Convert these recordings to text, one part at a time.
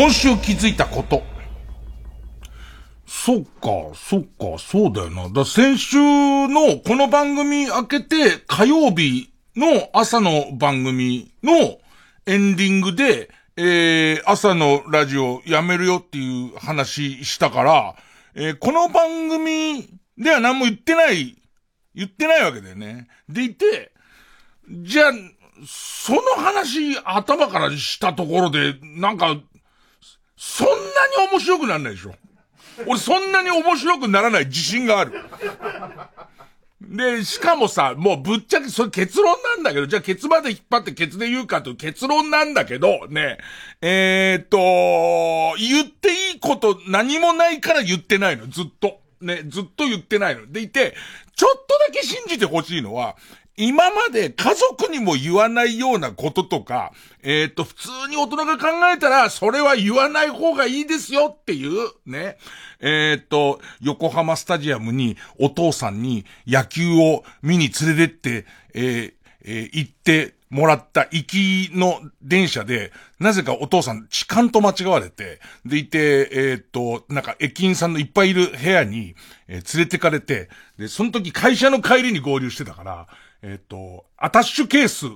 今週気づいたこと。そっか、そっか、そうだよな。だ先週のこの番組開けて火曜日の朝の番組のエンディングで、えー、朝のラジオやめるよっていう話したから、えー、この番組では何も言ってない、言ってないわけだよね。でいて、じゃあ、その話頭からしたところで、なんか、そんなに面白くならないでしょ。俺そんなに面白くならない自信がある。で、しかもさ、もうぶっちゃけそれ結論なんだけど、じゃあケツまで引っ張ってケツで言うかという結論なんだけど、ね、えー、っと、言っていいこと何もないから言ってないの、ずっと。ね、ずっと言ってないの。でいて、ちょっとだけ信じてほしいのは、今まで家族にも言わないようなこととか、えっ、ー、と、普通に大人が考えたら、それは言わない方がいいですよっていう、ね。えっ、ー、と、横浜スタジアムにお父さんに野球を見に連れてって、えー、えー、行ってもらった行きの電車で、なぜかお父さん痴漢と間違われて、でいて、えっ、と、なんか駅員さんのいっぱいいる部屋に、えー、連れてかれて、で、その時会社の帰りに合流してたから、えっ、ー、と、アタッシュケース、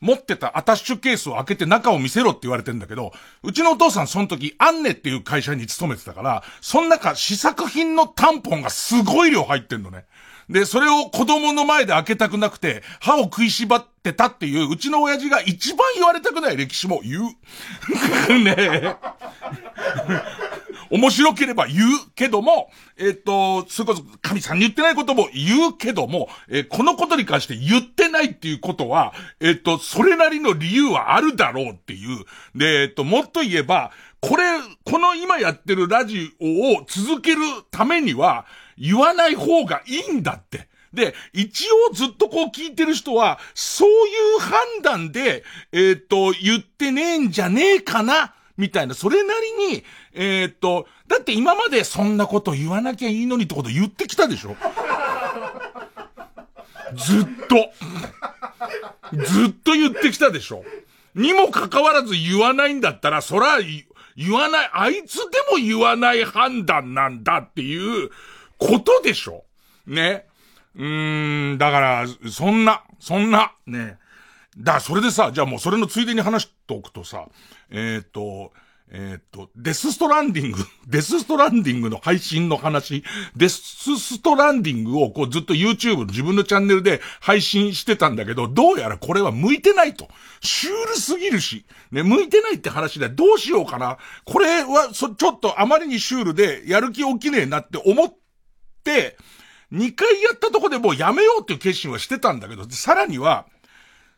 持ってたアタッシュケースを開けて中を見せろって言われてんだけど、うちのお父さんその時、アンネっていう会社に勤めてたから、その中試作品のタンポンがすごい量入ってんのね。で、それを子供の前で開けたくなくて、歯を食いしばってたっていう、うちの親父が一番言われたくない歴史も言う。ねえ。面白ければ言うけども、えっ、と、それこそ神さんに言ってないことも言うけども、え、このことに関して言ってないっていうことは、えっ、と、それなりの理由はあるだろうっていう。で、えっ、と、もっと言えば、これ、この今やってるラジオを続けるためには、言わない方がいいんだって。で、一応ずっとこう聞いてる人は、そういう判断で、えっ、と、言ってねえんじゃねえかなみたいな、それなりに、えー、っと、だって今までそんなこと言わなきゃいいのにってこと言ってきたでしょ ずっと。ずっと言ってきたでしょにもかかわらず言わないんだったら、そら、言わない、あいつでも言わない判断なんだっていうことでしょね。うーん、だから、そんな、そんな、ね。だ、それでさ、じゃあもうそれのついでに話しておくとさ、えっ、ー、と、えっ、と、デスストランディング、デスストランディングの配信の話、デスストランディングをこうずっと YouTube 自分のチャンネルで配信してたんだけど、どうやらこれは向いてないと。シュールすぎるし、ね、向いてないって話でどうしようかな。これは、そ、ちょっとあまりにシュールでやる気起きねえなって思って、2回やったとこでもうやめようっていう決心はしてたんだけど、さらには、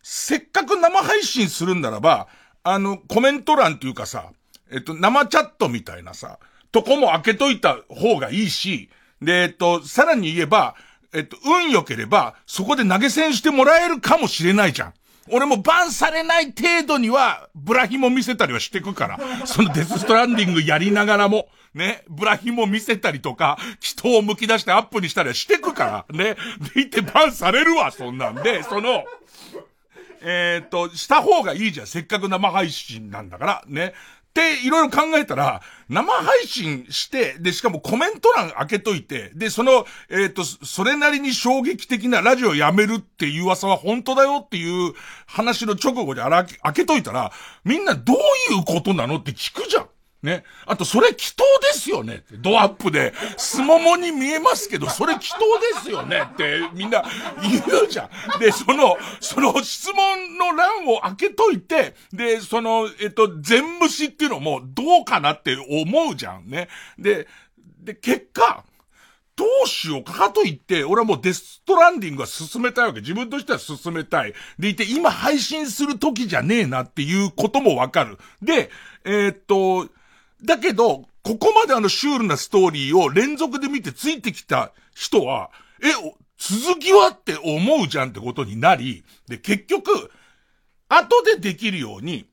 せっかく生配信するんならば、あの、コメント欄っていうかさ、えっと、生チャットみたいなさ、とこも開けといた方がいいし、で、えっと、さらに言えば、えっと、運良ければ、そこで投げ銭してもらえるかもしれないじゃん。俺もバンされない程度には、ブラヒも見せたりはしてくから。そのデスストランディングやりながらも、ね、ブラヒも見せたりとか、人を剥き出してアップにしたりはしてくから、ね。でいてバンされるわ、そんなんで、その、えっ、と、した方がいいじゃん。せっかく生配信なんだから、ね。っていろいろ考えたら、生配信して、で、しかもコメント欄開けといて、で、その、えっ、と、それなりに衝撃的なラジオやめるっていう噂は本当だよっていう話の直後で開けといたら、みんなどういうことなのって聞くじゃん。ね。あと、それ祈祷ですよね。ドアップで、すももに見えますけど、それ祈祷ですよねってみんな言うじゃん。で、その、その質問の欄を開けといて、で、その、えっと、全無視っていうのもどうかなって思うじゃんね。で、で、結果、どうしようかと言って、俺はもうデストランディングは進めたいわけ。自分としては進めたい。でいて、今配信する時じゃねえなっていうこともわかる。で、えー、っと、だけど、ここまであのシュールなストーリーを連続で見てついてきた人は、え、続きはって思うじゃんってことになり、で、結局、後でできるように、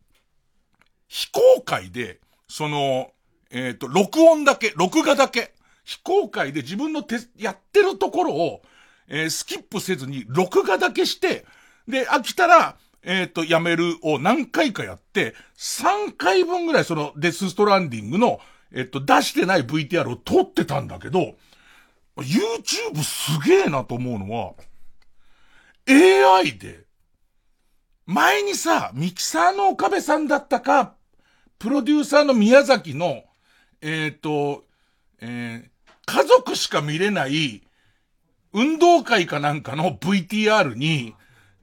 非公開で、その、えっ、ー、と、録音だけ、録画だけ、非公開で自分の手、やってるところを、えー、スキップせずに、録画だけして、で、飽きたら、えっ、ー、と、やめるを何回かやって、3回分ぐらいそのデスストランディングの、えっ、と、出してない VTR を撮ってたんだけど、YouTube すげえなと思うのは、AI で、前にさ、ミキサーの岡部さんだったか、プロデューサーの宮崎の、えっ、ー、と、えー、家族しか見れない、運動会かなんかの VTR に、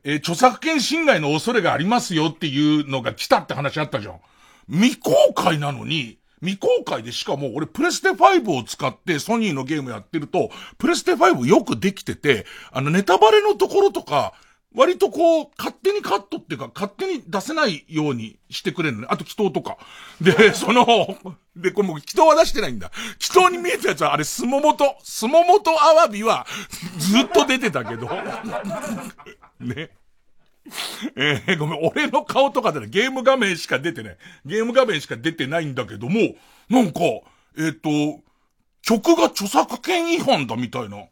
えー、著作権侵害の恐れがありますよっていうのが来たって話あったじゃん。未公開なのに、未公開でしかも俺プレステ5を使ってソニーのゲームやってると、プレステ5よくできてて、あのネタバレのところとか、割とこう、勝手にカットっていうか、勝手に出せないようにしてくれるのね。あと、祈祷とか。で、その、で、これもう、祈祷は出してないんだ。祈祷に見えたやつは、あれ、スモモト、スモモトアワビは、ずっと出てたけど。ね。えー、ごめん、俺の顔とかでね、ゲーム画面しか出てない。ゲーム画面しか出てないんだけども、なんか、えっ、ー、と、曲が著作権違反だみたいな。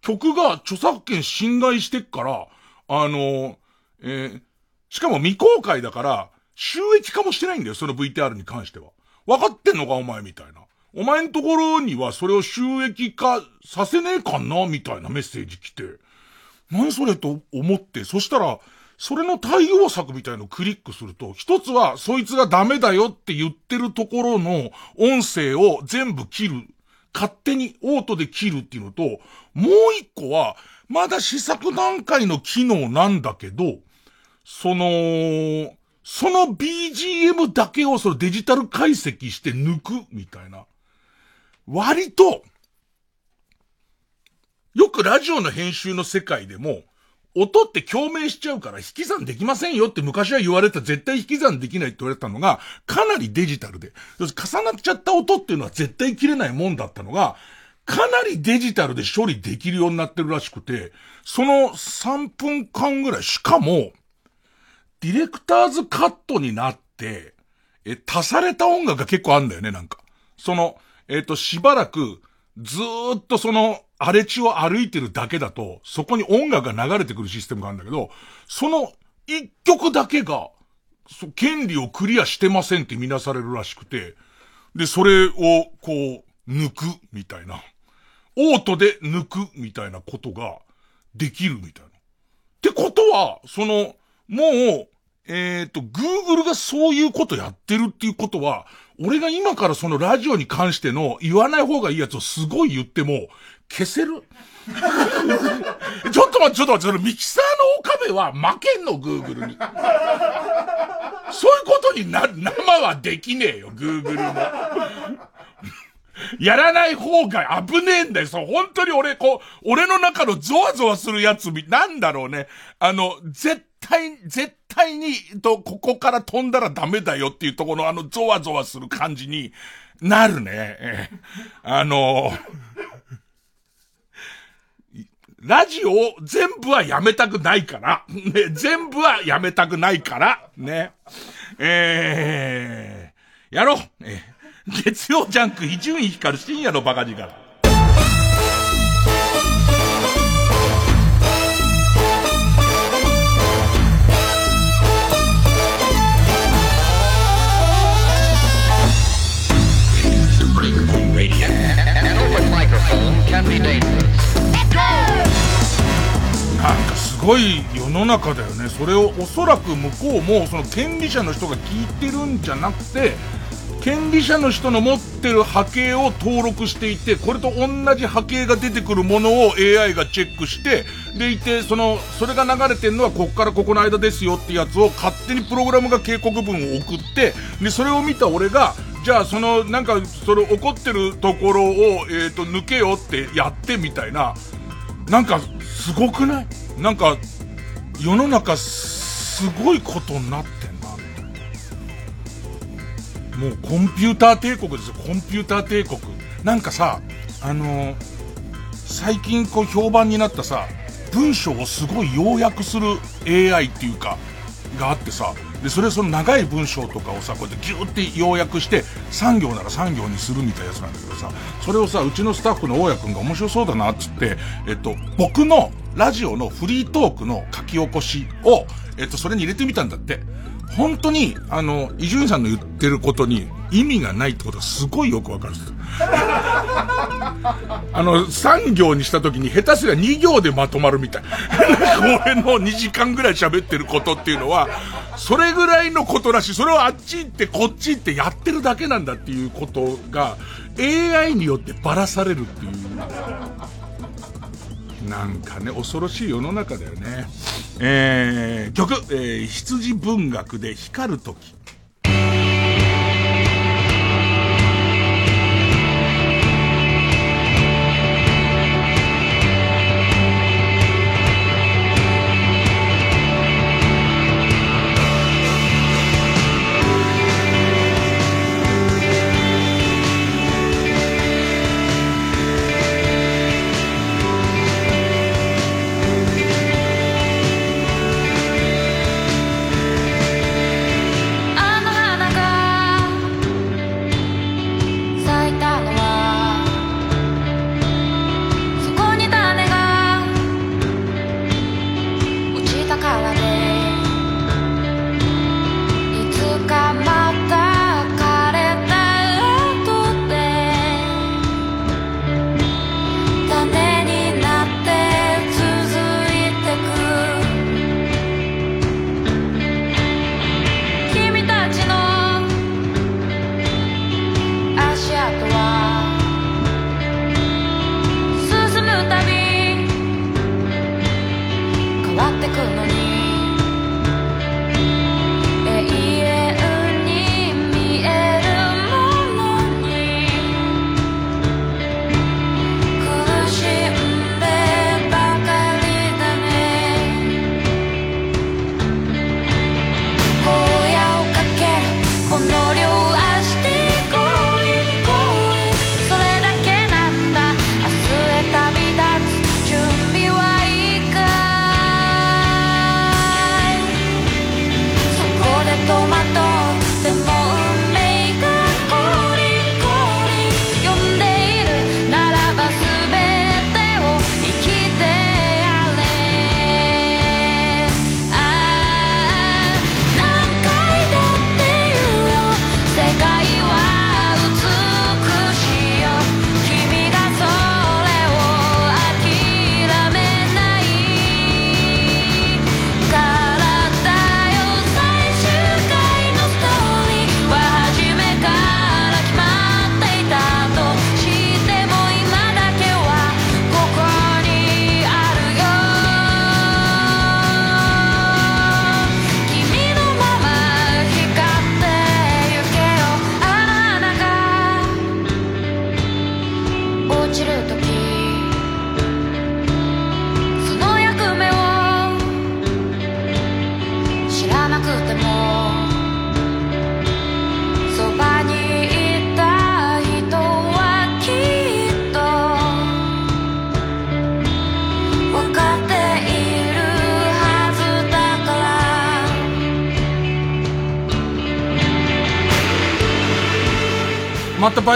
曲が著作権侵害してっから、あの、えー、しかも未公開だから、収益化もしてないんだよ、その VTR に関しては。分かってんのか、お前みたいな。お前んところにはそれを収益化させねえかなみたいなメッセージ来て。何それと思って、そしたら、それの対応策みたいのをクリックすると、一つはそいつがダメだよって言ってるところの音声を全部切る。勝手にオートで切るっていうのと、もう一個は、まだ試作段階の機能なんだけど、その、その BGM だけをそのデジタル解析して抜くみたいな。割と、よくラジオの編集の世界でも、音って共鳴しちゃうから引き算できませんよって昔は言われた絶対引き算できないって言われたのが、かなりデジタルで。重なっちゃった音っていうのは絶対切れないもんだったのが、かなりデジタルで処理できるようになってるらしくて、その3分間ぐらい、しかも、ディレクターズカットになって、え、足された音楽が結構あるんだよね、なんか。その、えっ、ー、と、しばらく、ずっとその、荒れ地を歩いてるだけだと、そこに音楽が流れてくるシステムがあるんだけど、その一曲だけが、権利をクリアしてませんって見なされるらしくて、で、それを、こう、抜く、みたいな。オートで抜く、みたいなことが、できるみたいな。ってことは、その、もう、えっ、ー、と、Google がそういうことやってるっていうことは、俺が今からそのラジオに関しての言わない方がいいやつをすごい言っても、消せるちょっと待って、ちょっと待って、ミキサーの岡部は負けんの、グーグルに。そういうことにな、生はできねえよ、グーグルも。やらない方が危ねえんだよ。そう、本当に俺、こう、俺の中のゾワゾワするやつ、なんだろうね。あの、絶対、絶対に、と、ここから飛んだらダメだよっていうところのあのゾワゾワする感じになるね。あの、ラジオを全部はやめたくないから。ね、全部はやめたくないから。ね。えー、やろう。えー、月曜ジャンク伊集院光る深夜のバカ力。なんかすごい世の中だよねそれをおそらく向こうもその権利者の人が聞いてるんじゃなくて権利者の人の持ってる波形を登録していて、これと同じ波形が出てくるものを AI がチェックして、でいて、その、それが流れてるのはこっからここの間ですよってやつを勝手にプログラムが警告文を送って、で、それを見た俺が、じゃあその、なんか、それ怒ってるところを、えっ、ー、と、抜けよってやってみたいな、なんか、すごくない？なんか、世の中、すごいことになって、もうコンピューター帝国ですよ、コンピューター帝国。なんかさ、あの最近こう評判になったさ、文章をすごい要約する AI っていうか、があってさ、で、それその長い文章とかをさ、こうやってギューって要約して、3行なら3行にするみたいなやつなんだけどさ、それをさ、うちのスタッフの大家くんが面白そうだなっつって、えっと、僕のラジオのフリートークの書き起こしを、えっと、それに入れてみたんだって。本当に、あの、伊集院さんの言ってることに意味がないってことがすごいよくわかるんです。あの、3行にした時に下手すりゃ2行でまとまるみたい。俺の2時間ぐらい喋ってることっていうのは、それぐらいのことらしい。それをあっち行ってこっち行ってやってるだけなんだっていうことが、AI によってばらされるっていう。なんかね、恐ろしい世の中だよね。えー、曲、えー、羊文学で光る時。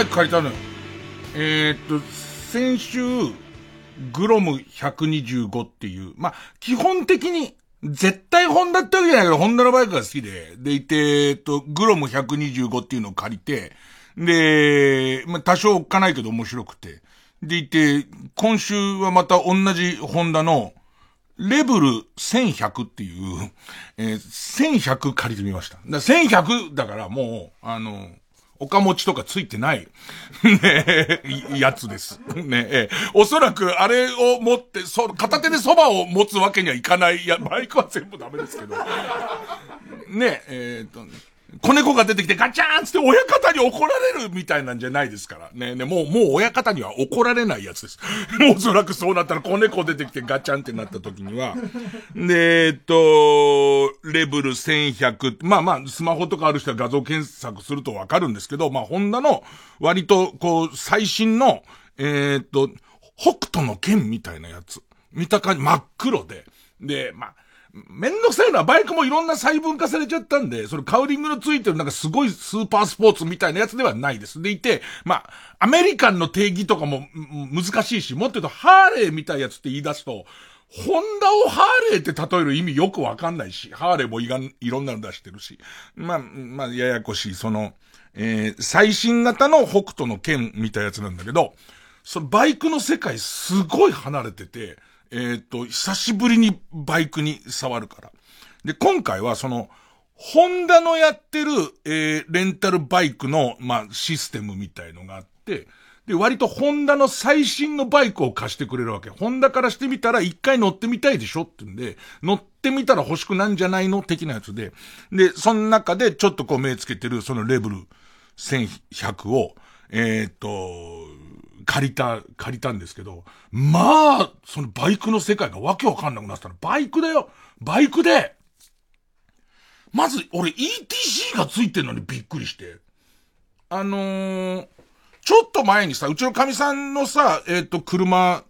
バイク借りたのよ。えー、っと、先週、グロム125っていう、まあ、基本的に、絶対ホンダってわけじゃないけど、ホンダのバイクが好きで、でいて、えっと、グロム125っていうのを借りて、で、まあ、多少おっかないけど面白くて。でいて、今週はまた同じホンダの、レブル1100っていう、えー、1100借りてみました。だ1100だからもう、あの、おかもちとかついてない、ねやつです。ねえ、おそらくあれを持って、そ、片手でそばを持つわけにはいかない。いや、マイクは全部ダメですけど。ねえ、えー、っと、子猫が出てきてガチャーンつって親方に怒られるみたいなんじゃないですから。ねね、もう、もう親方には怒られないやつです。もうおそらくそうなったら子猫出てきてガチャンってなった時には。で、えっと、レベル1100、まあまあ、スマホとかある人は画像検索するとわかるんですけど、まあ、ホンダの割と、こう、最新の、えー、っと、北斗の剣みたいなやつ。見た感じ、真っ黒で。で、まあ、めんどくさいのはバイクもいろんな細分化されちゃったんで、そのカウリングのついてるなんかすごいスーパースポーツみたいなやつではないです。でいて、まあ、アメリカンの定義とかも難しいし、もっと言うとハーレーみたいなやつって言い出すと、ホンダをハーレーって例える意味よくわかんないし、ハーレーもいがん、いろんなの出してるし。まあ、まあ、ややこしい、その、えー、最新型の北斗の剣みたいなやつなんだけど、そのバイクの世界すごい離れてて、えっ、ー、と、久しぶりにバイクに触るから。で、今回はその、ホンダのやってる、えー、レンタルバイクの、まあ、システムみたいのがあって、で、割とホンダの最新のバイクを貸してくれるわけ。ホンダからしてみたら一回乗ってみたいでしょってんで、乗ってみたら欲しくなんじゃないの的なやつで。で、その中でちょっとこう目つけてるそのレベル1100を、えー、と、借りた、借りたんですけど、まあ、そのバイクの世界がわけわかんなくなったの。バイクだよバイクでまず、俺 ETC がついてんのにびっくりして。あのー、ちょっと前にさ、うちの神さんのさ、えっ、ー、と、車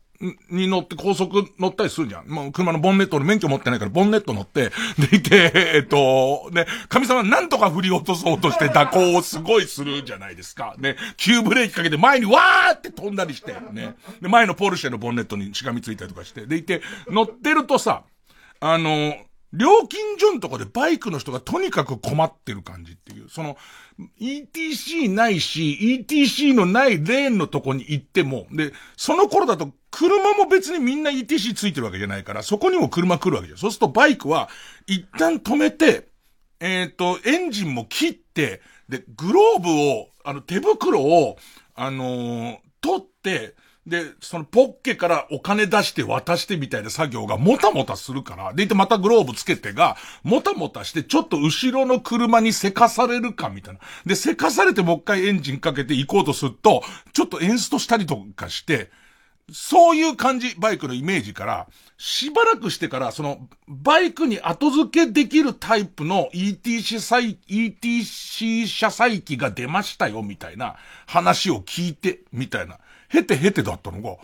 に乗って高速乗ったりするじゃん。もう車のボンネット、俺免許持ってないからボンネット乗って、でいて、えっと、ね、神様なんとか振り落とそうとして蛇行をすごいするじゃないですか。ね、急ブレーキかけて前にわーって飛んだりして、ね。で、前のポルシェのボンネットにしがみついたりとかして、でいて、乗ってるとさ、あの、料金所のとこでバイクの人がとにかく困ってる感じっていう。その、ETC ないし、ETC のないレーンのとこに行っても、で、その頃だと車も別にみんな ETC ついてるわけじゃないから、そこにも車来るわけじゃん。そうするとバイクは、一旦止めて、えっ、ー、と、エンジンも切って、で、グローブを、あの、手袋を、あのー、取って、で、そのポッケからお金出して渡してみたいな作業がもたもたするから、でいてまたグローブつけてが、もたもたしてちょっと後ろの車にせかされるかみたいな。で、せかされてもう一回エンジンかけて行こうとすると、ちょっとエンストしたりとかして、そういう感じ、バイクのイメージから、しばらくしてから、その、バイクに後付けできるタイプの ETC 載、ETC 車載機が出ましたよ、みたいな話を聞いて、みたいな。へてへてだったのが、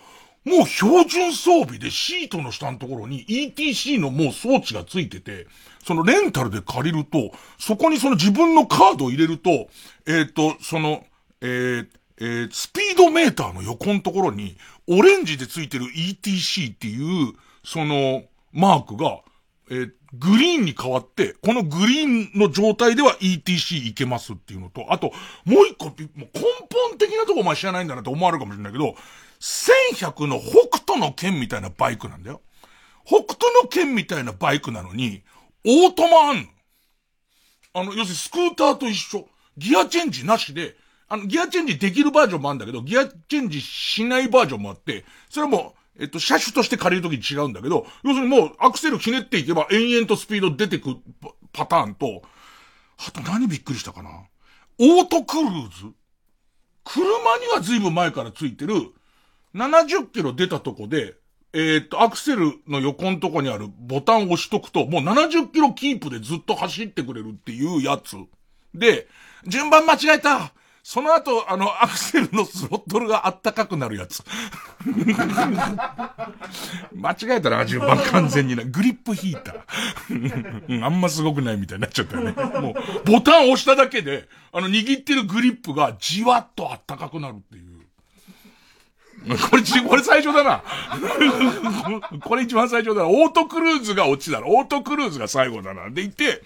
もう標準装備でシートの下のところに ETC のもう装置がついてて、そのレンタルで借りると、そこにその自分のカードを入れると、えっ、ー、と、その、えー、えー、スピードメーターの横のところに、オレンジでついてる ETC っていう、その、マークが、えー、グリーンに変わって、このグリーンの状態では ETC いけますっていうのと、あと、もう一個、もう根本的なとこお前知らないんだなって思われるかもしれないけど、1100の北斗の剣みたいなバイクなんだよ。北斗の剣みたいなバイクなのに、オートマあんの。あの、要するにスクーターと一緒。ギアチェンジなしで、あの、ギアチェンジできるバージョンもあるんだけど、ギアチェンジしないバージョンもあって、それはもう、えっと、車種として借りるときに違うんだけど、要するにもうアクセルひねっていけば延々とスピード出てくパターンと、あと何びっくりしたかな。オートクルーズ。車には随分前からついてる、70キロ出たとこで、えー、っと、アクセルの横のとこにあるボタンを押しとくと、もう70キロキープでずっと走ってくれるっていうやつ。で、順番間違えた。その後、あの、アクセルのスロットルがあったかくなるやつ。間違えたら順番完全にな。グリップヒーター。あんますごくないみたいになっちゃったよね。もう、ボタン押しただけで、あの、握ってるグリップがじわっとあったかくなるっていう。これ、これ最初だな。これ一番最初だな。オートクルーズが落ちだろ。オートクルーズが最後だな。でいて、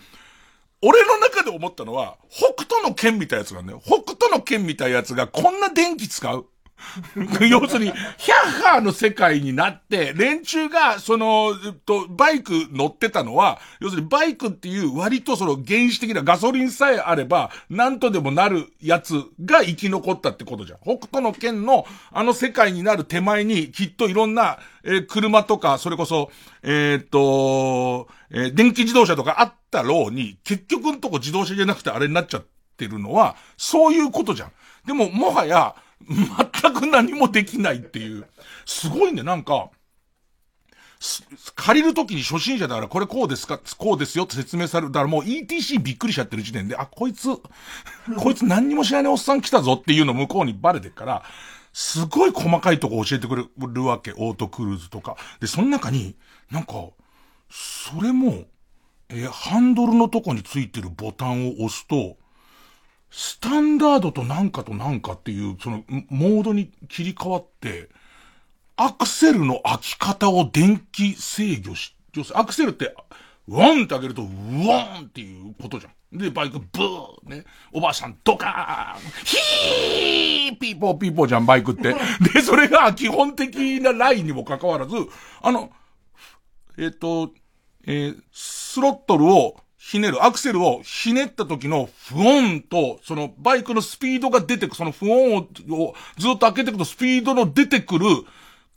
俺の中で思ったのは、北斗の剣みたいなやつなんだよ。北斗の剣みたいなやつがこんな電気使う？要するに、ヒャッハーの世界になって、連中が、その、と、バイク乗ってたのは、要するにバイクっていう割とその原始的なガソリンさえあれば、なんとでもなるやつが生き残ったってことじゃん。北斗の剣のあの世界になる手前に、きっといろんな、えー、車とか、それこそ、えー、っと、えー、電気自動車とかあったろうに、結局んとこ自動車じゃなくてあれになっちゃってるのは、そういうことじゃん。でも、もはや、全く何もできないっていう。すごいね、なんか、借りるときに初心者だからこれこうですかこうですよって説明される。だからもう ETC びっくりしちゃってる時点で、あ、こいつ、こいつ何にも知らないおっさん来たぞっていうの向こうにバレてるから、すごい細かいとこ教えてくれるわけ、オートクルーズとか。で、その中に、なんか、それも、えー、ハンドルのとこについてるボタンを押すと、スタンダードとなんかとなんかっていう、その、モードに切り替わって、アクセルの開き方を電気制御し、要するにアクセルって、ワンって開けると、ウォンっていうことじゃん。で、バイクブーね。おばあさんドカーンヒーピーポーピーポーじゃん、バイクって。で、それが基本的なラインにもかかわらず、あの、えっ、ー、と、えー、スロットルをひねる、アクセルをひねった時の不音と、そのバイクのスピードが出てく、その不音をずっと開けていくとスピードの出てくる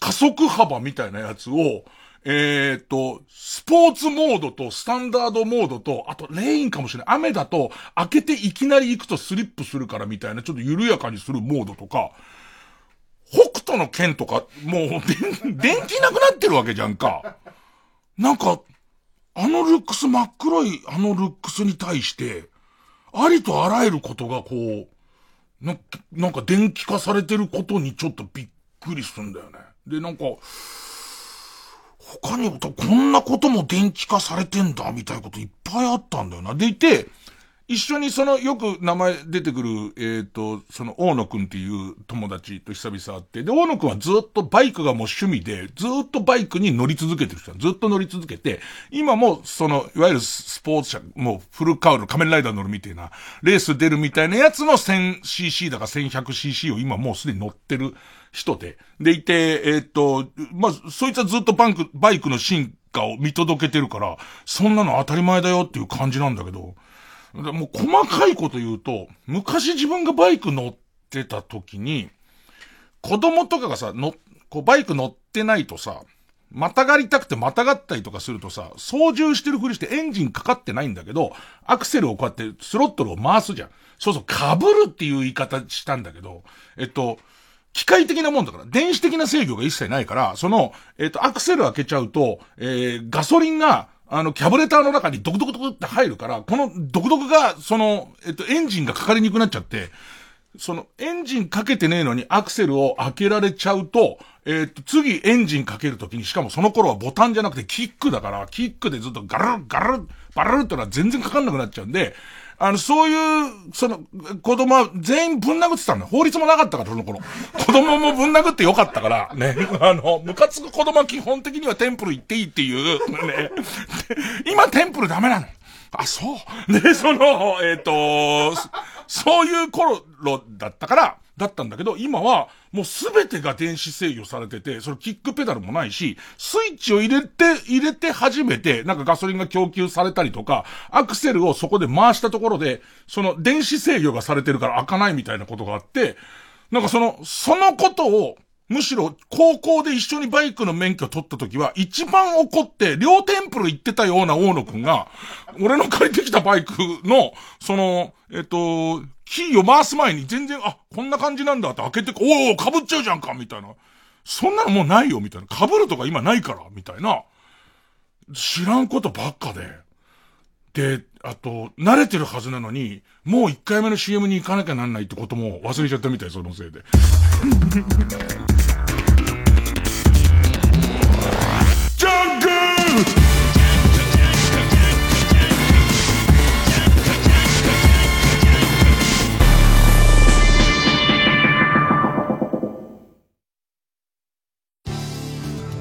加速幅みたいなやつを、えー、っと、スポーツモードとスタンダードモードと、あとレインかもしれない。雨だと開けていきなり行くとスリップするからみたいな、ちょっと緩やかにするモードとか、北斗の剣とか、もう、電気なくなってるわけじゃんか。なんか、あのルックス真っ黒いあのルックスに対して、ありとあらゆることがこう、な、なんか電気化されてることにちょっとびっくりするんだよね。で、なんか、他にもこんなことも電気化されてんだ、みたいなこといっぱいあったんだよな。でいて、一緒にその、よく名前出てくる、えっ、ー、と、その、大野くんっていう友達と久々会って、で、大野くんはずっとバイクがもう趣味で、ずっとバイクに乗り続けてる人ずっと乗り続けて、今も、その、いわゆるスポーツ車、もうフルカウル、仮面ライダー乗るみたいな、レース出るみたいなやつの 1000cc だか 1100cc を今もうすでに乗ってる人で、でいて、えっ、ー、と、まあ、そいつはずっとバンク、バイクの進化を見届けてるから、そんなの当たり前だよっていう感じなんだけど、もう細かいこと言うと、昔自分がバイク乗ってた時に、子供とかがさ、の、こうバイク乗ってないとさ、またがりたくてまたがったりとかするとさ、操縦してるふりしてエンジンかかってないんだけど、アクセルをこうやってスロットルを回すじゃん。そうそう、被るっていう言い方したんだけど、えっと、機械的なもんだから、電子的な制御が一切ないから、その、えっと、アクセル開けちゃうと、えー、ガソリンが、あの、キャブレターの中にドクドクドクって入るから、このドクドクが、その、えっと、エンジンがかかりにくくなっちゃって、その、エンジンかけてねえのにアクセルを開けられちゃうと、えっと、次エンジンかけるときに、しかもその頃はボタンじゃなくてキックだから、キックでずっとガルッガルッ、バルルってのは全然かかんなくなっちゃうんで、あの、そういう、その、子供は全員ぶん殴ってたんだ。法律もなかったから、その頃。子供もぶん殴ってよかったから、ね。あの、ムカつく子供は基本的にはテンプル行っていいっていう、ね。今テンプルダメなの。あ、そう。で、その、えっ、ー、と、そういう頃だったから、だったんだけど、今はもうすべてが電子制御されてて、それキックペダルもないし、スイッチを入れて、入れて初めて、なんかガソリンが供給されたりとか、アクセルをそこで回したところで、その電子制御がされてるから開かないみたいなことがあって、なんかその、そのことを、むしろ、高校で一緒にバイクの免許取った時は、一番怒って、両テンプル行ってたような大野くんが、俺の借りてきたバイクの、その、えっと、キーを回す前に全然、あ、こんな感じなんだって開けて、おお、被っちゃうじゃんかみたいな。そんなのもうないよみたいな。被るとか今ないからみたいな。知らんことばっかで。で、あと、慣れてるはずなのに、もう一回目の CM に行かなきゃなんないってことも忘れちゃったみたい、そのせいで。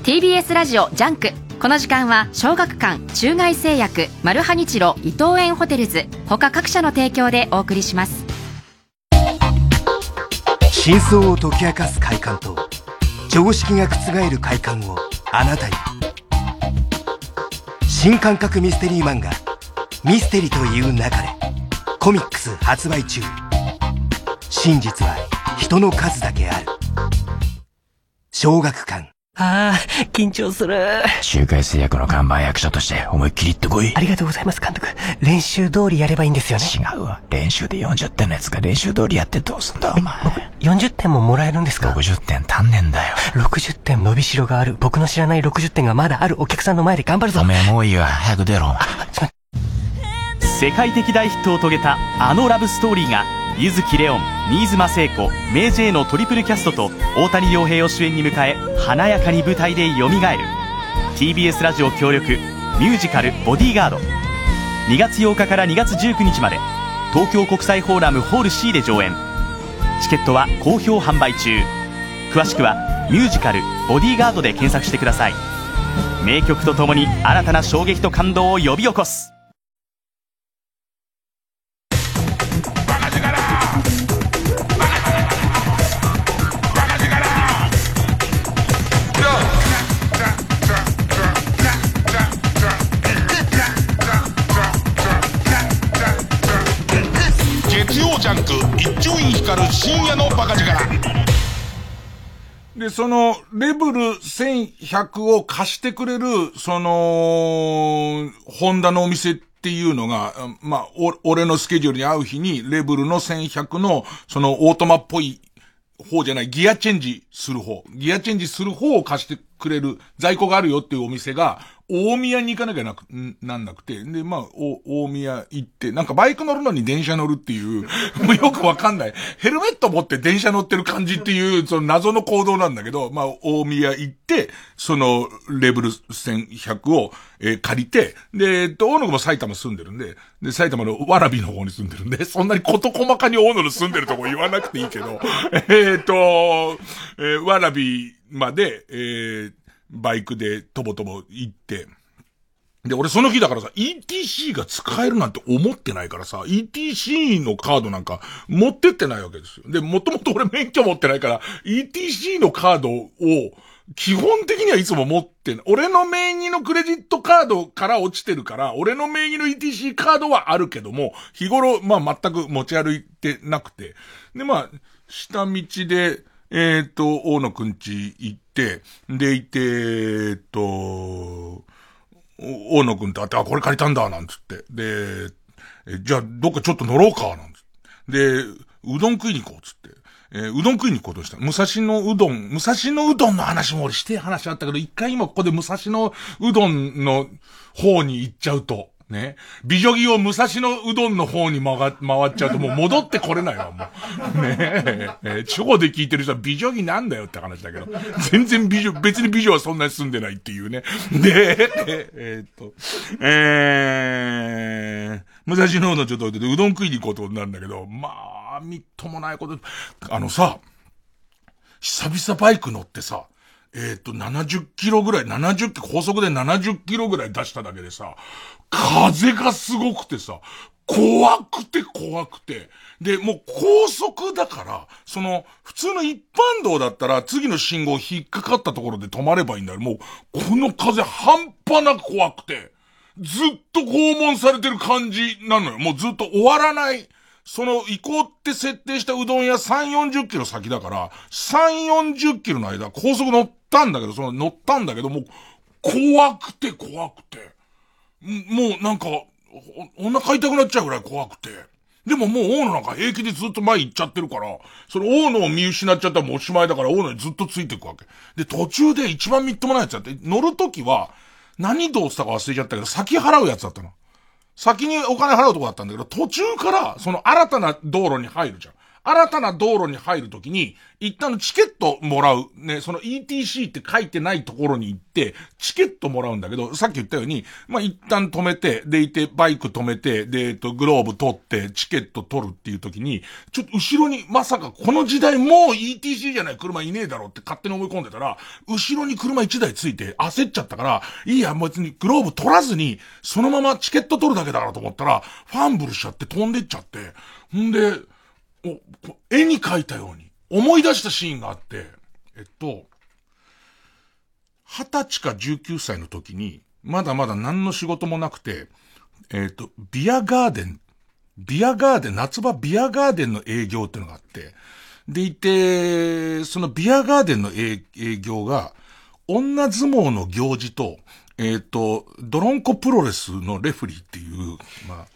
TBS ラジオジャンク。この時間は小学館中外製薬マルハニチロ伊藤園ホテルズ。他各社の提供でお送りします。真相を解き明かす快感と常識が覆る快感をあなたに。新感覚ミステリー漫画「ミステリと言う勿れ」コミックス発売中。真実は人の数だけある。小学館。ああ、緊張する。集会製薬の看板役者として思いっきり言ってこい。ありがとうございます、監督。練習通りやればいいんですよね。違うわ。練習で40点のやつが練習通りやってどうすんだ、お前。40点ももらえるんですか ?60 点足んねんだよ。60点伸びしろがある。僕の知らない60点がまだあるお客さんの前で頑張るぞ。おめえもういいわ。早く出ろ。世界的大ヒットを遂げたあのラブストーリーが柚木レオン新妻聖子明 J のトリプルキャストと大谷亮平を主演に迎え華やかに舞台でよみがえる TBS ラジオ協力ミュージカル「ボディーガード」2月8日から2月19日まで東京国際フォーラムホール C で上演。チケットは好評販売中。詳しくはミュージカル「ボディーガード」で検索してください。名曲とともに新たな衝撃と感動を呼び起こす。ジャンク一丁院光る深夜のバカ力。で、その、レベル1100を貸してくれる、その、ホンダのお店っていうのが、まあ、俺のスケジュールに合う日に、レベルの1100の、その、オートマっぽい方じゃない、ギアチェンジする方、ギアチェンジする方を貸してくれる在庫があるよっていうお店が、大宮に行かなきゃなく、なんなくて。で、まあ、大宮行って、なんかバイク乗るのに電車乗るっていう、もうよくわかんない。ヘルメット持って電車乗ってる感じっていう、その謎の行動なんだけど、まあ、大宮行って、その、レベル1100を、えー、借りて、で、と、大野も埼玉住んでるんで、で、埼玉のわらびの方に住んでるんで、そんなに事細かに大野の住んでるとこ言わなくていいけど、えっと、えー、わらびまで、えー、バイクでとぼとぼ行って、で、俺その日だからさ、ETC が使えるなんて思ってないからさ、ETC のカードなんか持ってってないわけですよ。で、もともと俺免許持ってないから、ETC のカードを、基本的にはいつも持ってない。俺の名義のクレジットカードから落ちてるから、俺の名義の ETC カードはあるけども、日頃、まあ全く持ち歩いてなくて。で、まあ、下道で、えっ、ー、と、大野くんち行って、でいて、えっ、と、大野くんと会って、あ、これ借りたんだ、なんつって。で、じゃあ、どっかちょっと乗ろうか、なんつって。で、うどん食いに行こう、つって。えー、うどん食いに行こうとした。武蔵野うどん、武蔵野うどんの話も俺して話あったけど、一回今ここで武蔵野うどんの方に行っちゃうと、ね。美女木を武蔵野うどんの方に回回っちゃうともう戻ってこれないわ、もう。ねえ。えー、地方で聞いてる人は美女木なんだよって話だけど。全然美女、別に美女はそんなに住んでないっていうね。で、えー、っと、えー、武蔵野うどんちょっとうどん食いに行こうとなんだけど、まあ、みっともないこと、あのさ、久々バイク乗ってさ、えっ、と、70キロぐらい、70キロ、高速で70キロぐらい出しただけでさ、風がすごくてさ、怖くて怖くて。で、もう高速だから、その、普通の一般道だったら次の信号引っかかったところで止まればいいんだよ。もう、この風半端なく怖くて、ずっと拷問されてる感じなのよ。もうずっと終わらない。その、行こうって設定したうどん屋3、40キロ先だから、3、40キロの間、高速乗ったんだけど、その乗ったんだけど、もう、怖くて怖くて。もうなんか、お、お腹痛くなっちゃうぐらい怖くて。でももう大野なんか平気でずっと前行っちゃってるから、その大野を見失っちゃったらもうおしまいだから大野にずっとついていくわけ。で、途中で一番みっともないやつやって、乗るときは、何道ったか忘れちゃったけど、先払うやつだったの。先にお金払うとこだったんだけど、途中から、その新たな道路に入るじゃん。新たな道路に入るときに、一旦チケットもらう。ね、その ETC って書いてないところに行って、チケットもらうんだけど、さっき言ったように、まあ、一旦止めて、でいて、バイク止めて、で、えっと、グローブ取って、チケット取るっていうときに、ちょっと後ろに、まさかこの時代もう ETC じゃない車いねえだろって勝手に思い込んでたら、後ろに車一台ついて焦っちゃったから、いいや、別にグローブ取らずに、そのままチケット取るだけだからと思ったら、ファンブルしちゃって飛んでっちゃって、んで、絵に描いたように、思い出したシーンがあって、えっと、二十歳か19歳の時に、まだまだ何の仕事もなくて、えっと、ビアガーデン、ビアガーデン、夏場ビアガーデンの営業っていうのがあって、でいて、そのビアガーデンの営業が、女相撲の行事と、えっ、と、ドロンコプロレスのレフリーっていう、まあ、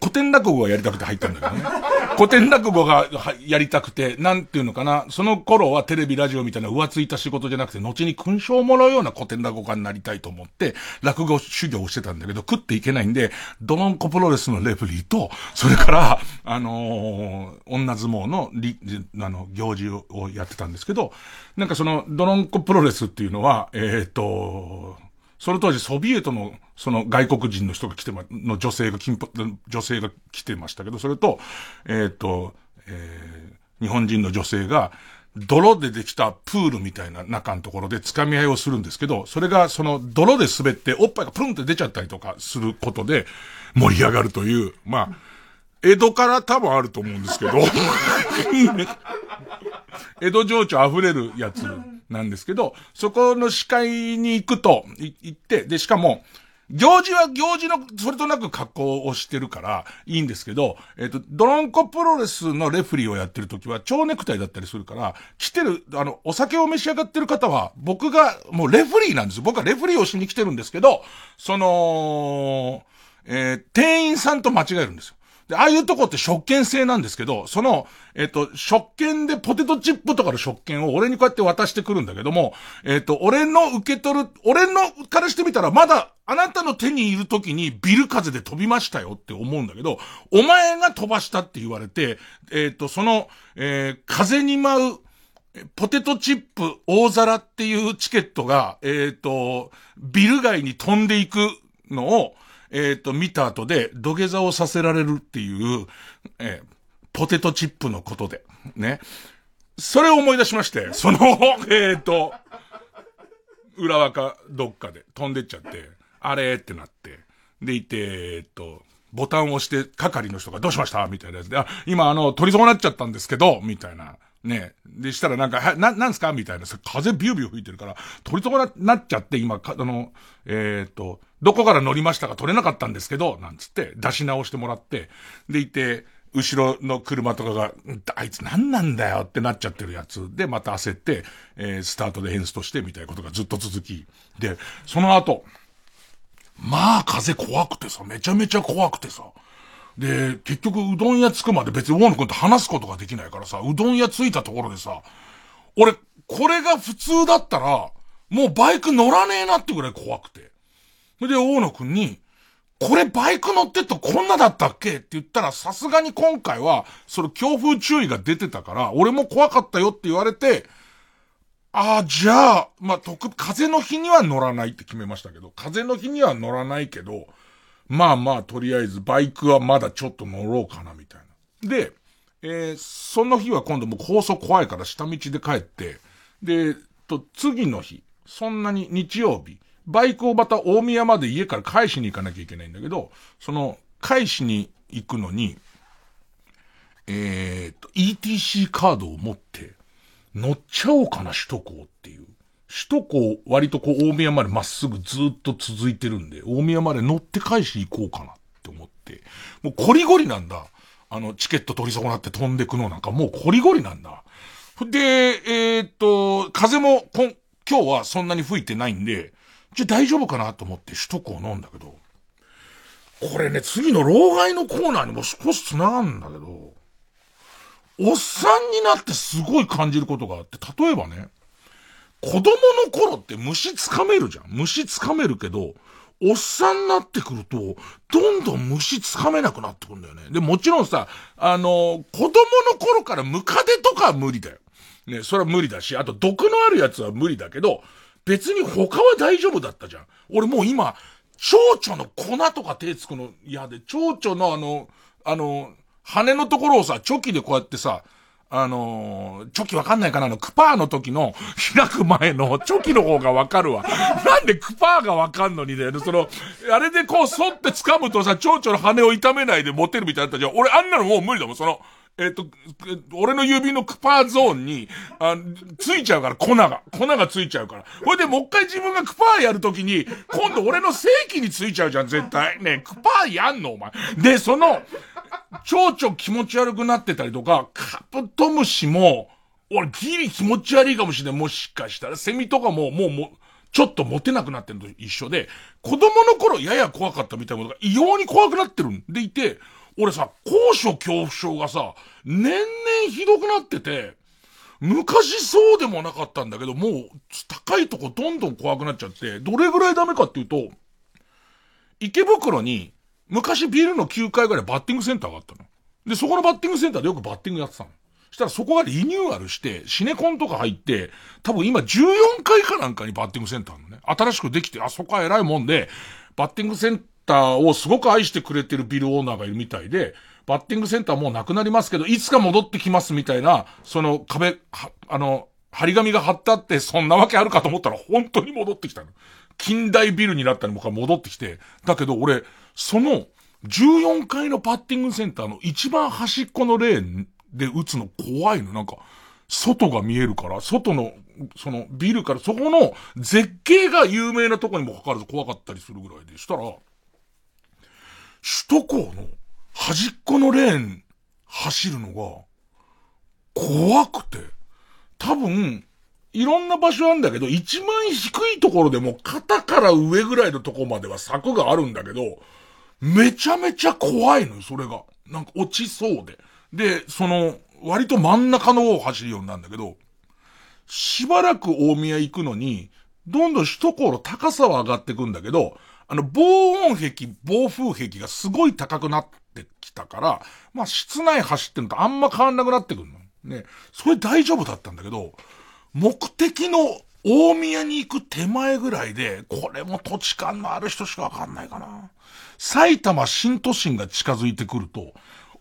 古典落語がやりたくて入ったんだけどね。古典落語がやりたくて、なんていうのかな、その頃はテレビラジオみたいな浮ついた仕事じゃなくて、後に勲章をもらうような古典落語家になりたいと思って、落語修行をしてたんだけど、食っていけないんで、ドロンコプロレスのレフリーと、それから、あのー、女相撲の、あの、行事をやってたんですけど、なんかその、ドロンコプロレスっていうのは、えっ、ー、と、その当時ソビエトの、その外国人の人が来てま、の女性が、金女性が来てましたけど、それと、えっ、ー、と、えー、日本人の女性が、泥でできたプールみたいな中のところで掴み合いをするんですけど、それがその泥で滑っておっぱいがプンって出ちゃったりとかすることで盛り上がるという、まあ、江戸から多分あると思うんですけど、江戸情緒溢れるやつなんですけど、そこの司会に行くと、行って、で、しかも、行事は行事の、それとなく格好をしてるから、いいんですけど、えっ、と、ドロンコプロレスのレフリーをやってる時は、蝶ネクタイだったりするから、来てる、あの、お酒を召し上がってる方は、僕が、もうレフリーなんです。僕はレフリーをしに来てるんですけど、その、えー、店員さんと間違えるんですよ。で、ああいうとこって食券制なんですけど、その、えっ、と、食券でポテトチップとかの食券を俺にこうやって渡してくるんだけども、えっ、と、俺の受け取る、俺のからしてみたらまだあなたの手にいる時にビル風で飛びましたよって思うんだけど、お前が飛ばしたって言われて、えっ、と、その、えー、風に舞う、ポテトチップ大皿っていうチケットが、えっ、と、ビル街に飛んでいくのを、えっ、ー、と、見た後で土下座をさせられるっていう、えー、ポテトチップのことで、ね。それを思い出しまして、その、えっ、ー、と、裏若どっかで飛んでっちゃって、あれってなって、でいて、えっと、ボタンを押して、係の人がどうしました？みたいなやつで、あ、今あの、取り損なっちゃったんですけど、みたいな。ね。でしたらなんか、は、な、なんすか？みたいな。風ビュービュー吹いてるから、取り損な、なっちゃって、今、か、あの、えー、っと、どこから乗りましたか？取れなかったんですけど、なんつって、出し直してもらって、でいて、後ろの車とかが、あいつ何なんだよってなっちゃってるやつで、また焦って、えー、スタートでエンストしてみたいなことがずっと続き。で、その後、まあ風怖くてさ、めちゃめちゃ怖くてさ。で、結局うどん屋着くまで別に大野くんと話すことができないからさ、うどん屋着いたところでさ、俺、これが普通だったら、もうバイク乗らねえなってぐらい怖くて。で、大野くんに、これバイク乗ってっとこんなだったっけ？って言ったら、さすがに今回は、その強風注意が出てたから、俺も怖かったよって言われて、ああ、じゃあ、まあ、特、風の日には乗らないって決めましたけど、風の日には乗らないけど、まあまあ、とりあえずバイクはまだちょっと乗ろうかな、みたいな。で、えー、その日は今度もう高速怖いから下道で帰って、で、と、次の日、そんなに日曜日、バイクをまた大宮まで家から返しに行かなきゃいけないんだけど、その、返しに行くのに、えー、と、ETC カードを持って、乗っちゃおうかな、首都高っていう。首都高、割とこう、大宮までまっすぐずっと続いてるんで、大宮まで乗って返し行こうかなって思って、もうコリゴリなんだ。あの、チケット取り損なって飛んでくのなんかもうコリゴリなんだ。で、えー、っと、風も今日はそんなに吹いてないんで、じゃ大丈夫かなと思って首都高飲んだけど、これね、次の老害のコーナーにも少し繋がるんだけど、おっさんになってすごい感じることがあって、例えばね、子供の頃って虫掴めるじゃん。虫掴めるけど、おっさんになってくると、どんどん虫掴めなくなってくんだよね。で、もちろんさ、あの、子供の頃からムカデとかは無理だよ。ね、それは無理だし、あと毒のあるやつは無理だけど、別に他は大丈夫だったじゃん。俺もう今、蝶々の粉とか手つくの嫌で、蝶々のあの、あの、羽のところをさ、チョキでこうやってさ、あのー、チョキわかんないかな？あの、クパーの時の開く前のチョキの方がわかるわ。なんでクパーがわかんのにね、その、あれでこう反って掴むとさ、蝶々の羽を痛めないで持てるみたいだったじゃん。俺あんなのもう無理だもん、その、えっ、ー、と、俺の指のクパーゾーンに、あ、ついちゃうから、粉が。粉がついちゃうから。ほいで、もう一回自分がクパーやるときに、今度俺の正規についちゃうじゃん、絶対。ねクパーやんの、お前。で、その、蝶々気持ち悪くなってたりとか、カブトムシも、俺ギリ気持ち悪いかもしれない。もしかしたら、セミとかも、もう、もう、ちょっと持てなくなってるのと一緒で、子供の頃やや怖かったみたいなことが異様に怖くなってるんでいて、俺さ、高所恐怖症がさ、年々ひどくなってて、昔そうでもなかったんだけど、もう高いとこどんどん怖くなっちゃって、どれぐらいダメかっていうと、池袋に昔ビルの9階ぐらいバッティングセンターがあったの。で、そこのバッティングセンターでよくバッティングやってたの。したらそこがリニューアルして、シネコンとか入って、多分今14階かなんかにバッティングセンターのね、新しくできて、あそこは偉いもんで、バッティングセンターをすごく愛してくれてるビルオーナーがいるみたいで、バッティングセンターもうなくなりますけど、いつか戻ってきますみたいな、その壁、あの、張り紙が貼ってあって、そんなわけあるかと思ったら本当に戻ってきたの。近代ビルになったにもか戻ってきて、だけど俺、その、14階のパッティングセンターの一番端っこのレーンで打つの怖いの。なんか、外が見えるから、外の、そのビルから、そこの絶景が有名なとこにもかかわらず怖かったりするぐらいでしたら、首都高の端っこのレーン走るのが怖くて、多分、いろんな場所あるんだけど、一番低いところでも肩から上ぐらいのとこまでは柵があるんだけど、めちゃめちゃ怖いのよ、それが。なんか落ちそうで。で、その、割と真ん中の方を走るようになるんだけど、しばらく大宮行くのに、どんどん首都高の高さは上がってくんだけど、あの、防音壁、暴風壁がすごい高くなってきたから、まあ、室内走ってるのとあんま変わんなくなってくるの。ね。それ大丈夫だったんだけど、目的の大宮に行く手前ぐらいで、これも土地勘のある人しかわかんないかな。埼玉新都心が近づいてくると、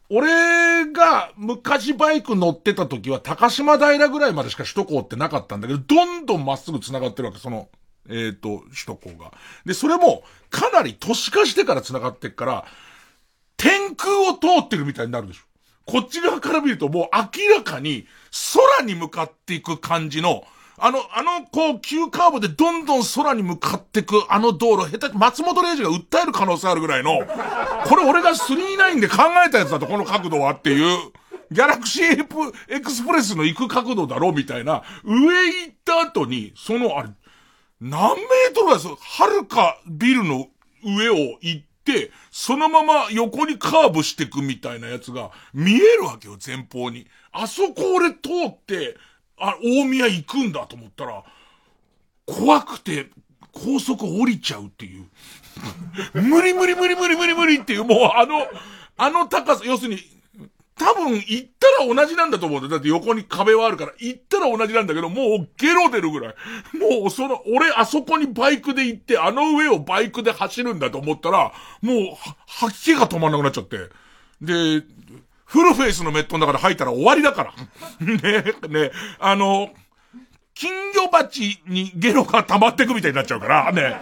俺が昔バイク乗ってた時は高島平ぐらいまでしか首都高ってなかったんだけど、どんどんまっすぐ繋がってるわけ、その、えっ、ー、と、首都高が。で、それもかなり都市化してから繋がってっから、天空を通ってるみたいになるでしょ。こっち側から見るともう明らかに空に向かっていく感じの、あの、あの、こう、急カーブでどんどん空に向かってくあの道路、下手、松本零士が訴える可能性あるぐらいの、これ俺が39で考えたやつだと、この角度はっていう、ギャラクシーエプエクスプレスの行く角度だろうみたいな、上行った後に、その、あれ、何メートルですはるかビルの上を行って、そのまま横にカーブしてくみたいなやつが見えるわけよ、前方に。あそこ俺通って、あ、大宮行くんだと思ったら、怖くて、高速降りちゃうっていう。無理無理無理無理無理無理っていう、もうあの、あの高さ、要するに、多分行ったら同じなんだと思うんだだって横に壁はあるから、行ったら同じなんだけど、もうゲロ出るぐらい。もうその、俺あそこにバイクで行って、あの上をバイクで走るんだと思ったら、もう、吐き気が止まんなくなっちゃって。で、フルフェイスのメットの中で吐いたら終わりだから。ね、ね、あの、金魚鉢にゲロが溜まってくみたいになっちゃうから、ね。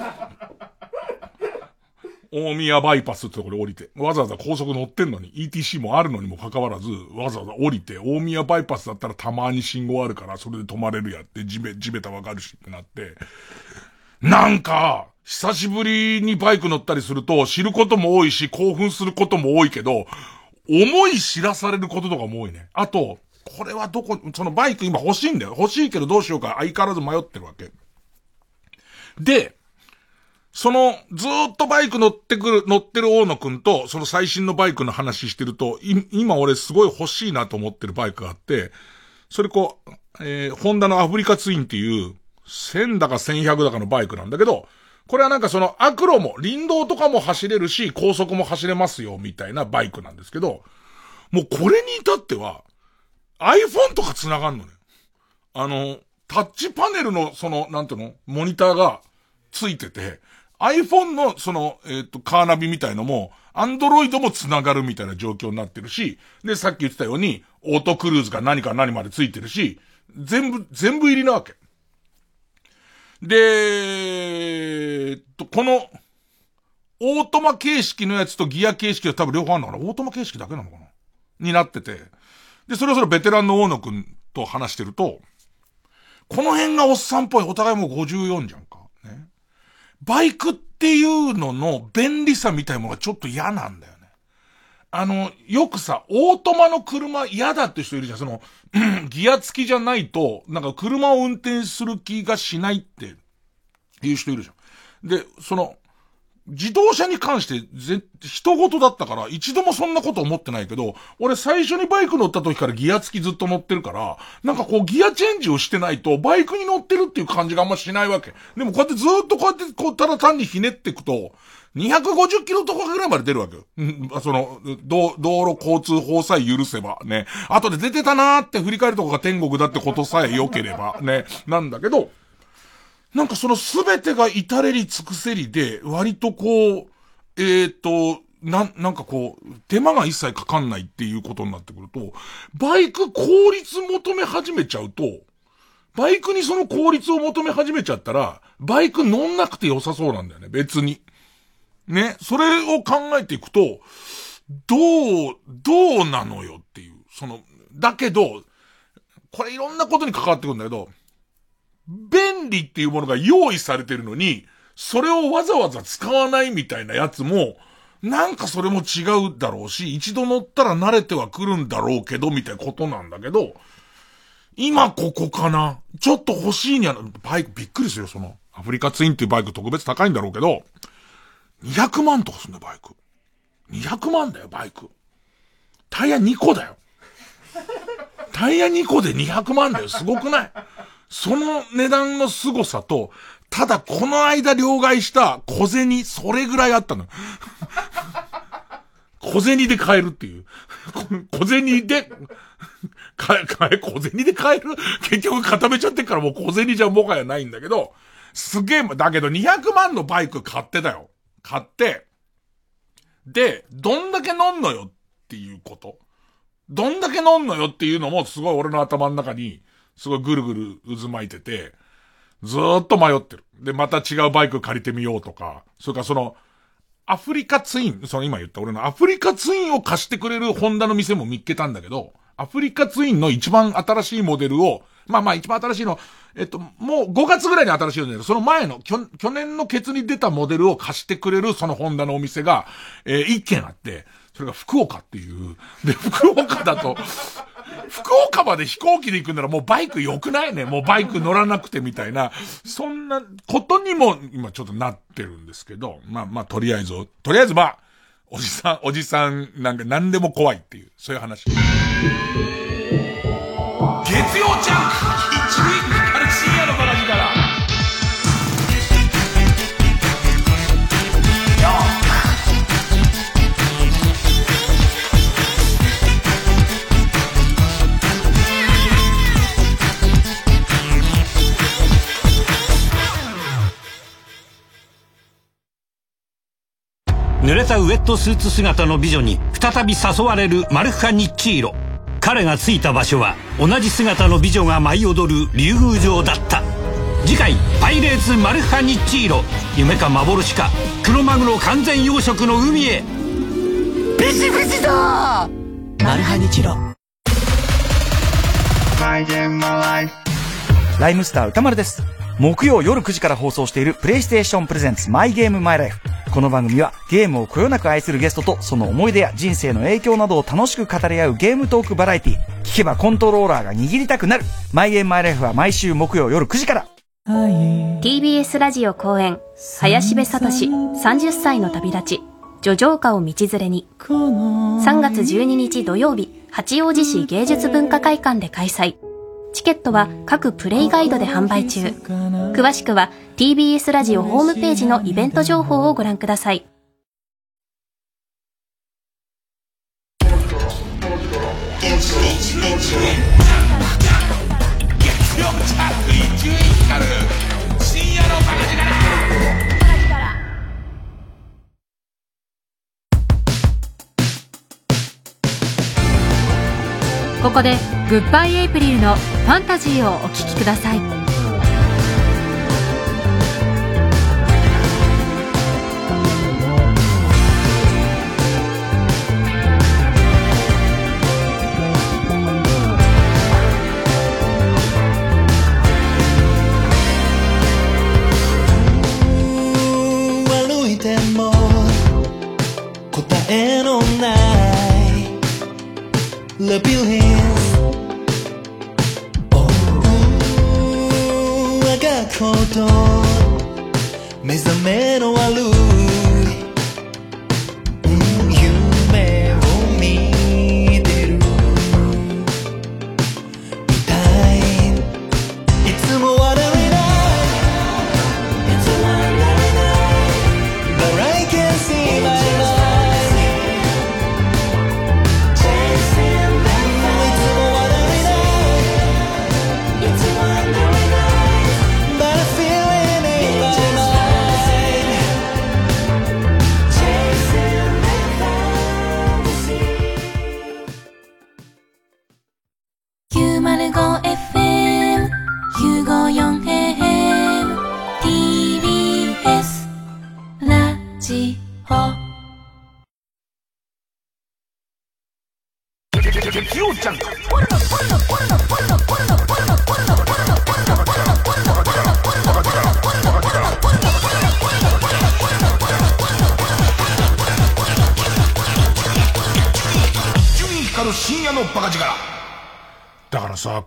大宮バイパスってところ降りて、わざわざ高速乗ってんのに、ETC もあるのにもかかわらず、わざわざ降りて、大宮バイパスだったらたまに信号あるから、それで止まれるやって、地べ、地べたわかるしってなって、なんか、久しぶりにバイク乗ったりすると、知ることも多いし、興奮することも多いけど、思い知らされることとかも多いね。あと、これはどこ、そのバイク今欲しいんだよ。欲しいけどどうしようか相変わらず迷ってるわけ。で、その、ずっとバイク乗ってくる、乗ってる大野くんと、その最新のバイクの話してると、今俺すごい欲しいなと思ってるバイクがあって、それこう、えー、ホンダのアフリカツインっていう、1000だか1100だかのバイクなんだけど、これはなんかそのアクロも、林道とかも走れるし、高速も走れますよ、みたいなバイクなんですけど、もうこれに至っては、iPhone とか繋がんのね。あの、タッチパネルの、その、なんていうのモニターがついてて、iPhone の、その、えっ、ー、と、カーナビみたいのも、Android も繋がるみたいな状況になってるし、で、さっき言ってたように、オートクルーズが何から何までついてるし、全部、全部入りなわけ。で、えっと、この、オートマ形式のやつとギア形式は多分両方あるのかな？オートマ形式だけなのかな？になってて。で、それぞれベテランの大野くんと話してると、この辺がおっさんっぽい。お互いもう54じゃんか。ね。バイクっていうのの便利さみたいものがちょっと嫌なんだよね。あの、よくさ、オートマの車嫌だって人いるじゃん。その、ギア付きじゃないと、なんか車を運転する気がしないっていう人いるじゃん。で、その、自動車に関してぜ、人事だったから一度もそんなこと思ってないけど、俺最初にバイク乗った時からギア付きずっと乗ってるから、なんかこうギアチェンジをしてないとバイクに乗ってるっていう感じがあんましないわけ。でもこうやってずっとこうやってこうただ単にひねっていくと、250キロとかぐらいまで出るわけよ。うん、その、道、道路交通法さえ許せば、ね。後で出てたなーって振り返るとこが天国だってことさえ良ければ、ね。なんだけど、なんかそのすべてが至れり尽くせりで、割とこう、えっ、ー、と、な、なんかこう、手間が一切かかんないっていうことになってくると、バイク効率求め始めちゃうと、バイクにその効率を求め始めちゃったら、バイク乗んなくて良さそうなんだよね、別に。ね、それを考えていくと、どう、どうなのよっていう。その、だけど、これいろんなことに関わってくるんだけど、便利っていうものが用意されてるのに、それをわざわざ使わないみたいなやつも、なんかそれも違うだろうし、一度乗ったら慣れてはくるんだろうけど、みたいなことなんだけど、今ここかな？ちょっと欲しいには、バイクびっくりするよ、その。アフリカツインっていうバイク特別高いんだろうけど、200万とかすんだよ、バイク。200万だよ、バイク。タイヤ2個だよ。タイヤ2個で200万だよ、すごくない？その値段の凄さと、ただこの間両替した小銭、それぐらいあったの。小銭で買えるっていう。小銭で、買え、買え、小銭で買える？結局固めちゃってからもう小銭じゃもはやないんだけど、すげえ、だけど200万のバイク買ってたよ。買って、で、どんだけ乗んのよっていうこと。どんだけ乗んのよっていうのもすごい俺の頭の中にすごいぐるぐる渦巻いてて、ずーっと迷ってる。で、また違うバイク借りてみようとか、それかその、アフリカツイン、その今言った俺のアフリカツインを貸してくれるホンダの店も見っけたんだけど、アフリカツインの一番新しいモデルを、まあまあ一番新しいの、えっと、もう5月ぐらいに新しいので、その前の、去年のケツに出たモデルを貸してくれるそのホンダのお店が、えー、一軒あって、それが福岡っていう。で、福岡だと、福岡まで飛行機で行くならもうバイク良くないね。もうバイク乗らなくてみたいな、そんなことにも今ちょっとなってるんですけど、まあまあとりあえず、とりあえずまあ、おじさん、おじさんなんか何でも怖いっていう、そういう話。月曜ジャンク濡れたウェットスーツ姿の美女に再び誘われるマルフカ・ニッチーロ。彼が着いた場所は同じ姿の美女が舞い踊る竜宮城だった。次回「パイレーツマルファニッチーロ」夢か幻かクロマグロ完全養殖の海へ。ビシビシだマルハニチロ。ライムスター歌丸です。木曜夜9時から放送しているプレイステーションプレゼンツマイゲームマイライフこの番組はゲームをこよなく愛するゲストとその思い出や人生の影響などを楽しく語り合うゲームトークバラエティ聞けばコントローラーが握りたくなる。マイゲームマイライフは毎週木曜夜9時から。TBS ラジオ公演。林部聡。30歳の旅立ち。叙情歌を道連れに。3月12日土曜日八王子市芸術文化会館で開催。チケットは各プレイガイドで販売中。詳しくは TBS ラジオホームページのイベント情報をご覧ください。ここでグッバイエイプリルのファンタジーをお聴きください。目覚めの悪い深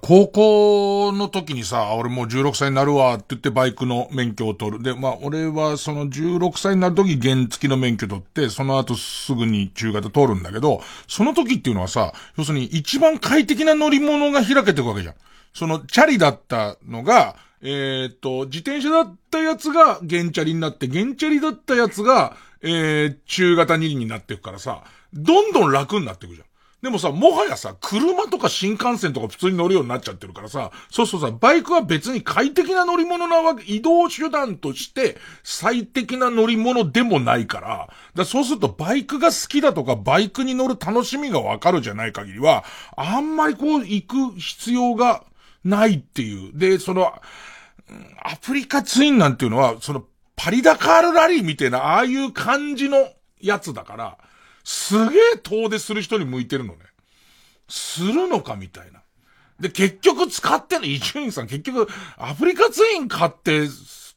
高校の時にさ、俺もう16歳になるわって言ってバイクの免許を取る。で、まあ俺はその16歳になる時原付の免許取って、その後すぐに中型通るんだけど、その時っていうのはさ、要するに一番快適な乗り物が開けていくわけじゃん。そのチャリだったのが、えー、っと、自転車だったやつが原チャリになって、原チャリだったやつが、えー、中型2輪になっていくからさ、どんどん楽になっていくじゃん。でもさ、もはやさ、車とか新幹線とか普通に乗るようになっちゃってるからさ、そうそうさ、バイクは別に快適な乗り物なわけ、移動手段として最適な乗り物でもないから、だそうするとバイクが好きだとか、バイクに乗る楽しみがわかるじゃない限りは、あんまりこう行く必要がないっていう。で、その、アフリカツインなんていうのは、その、パリダカールラリーみたいな、ああいう感じのやつだから、すげえ遠出する人に向いてるのね。するのかみたいな。で、結局使っての、伊集院さん結局、アフリカツイン買って、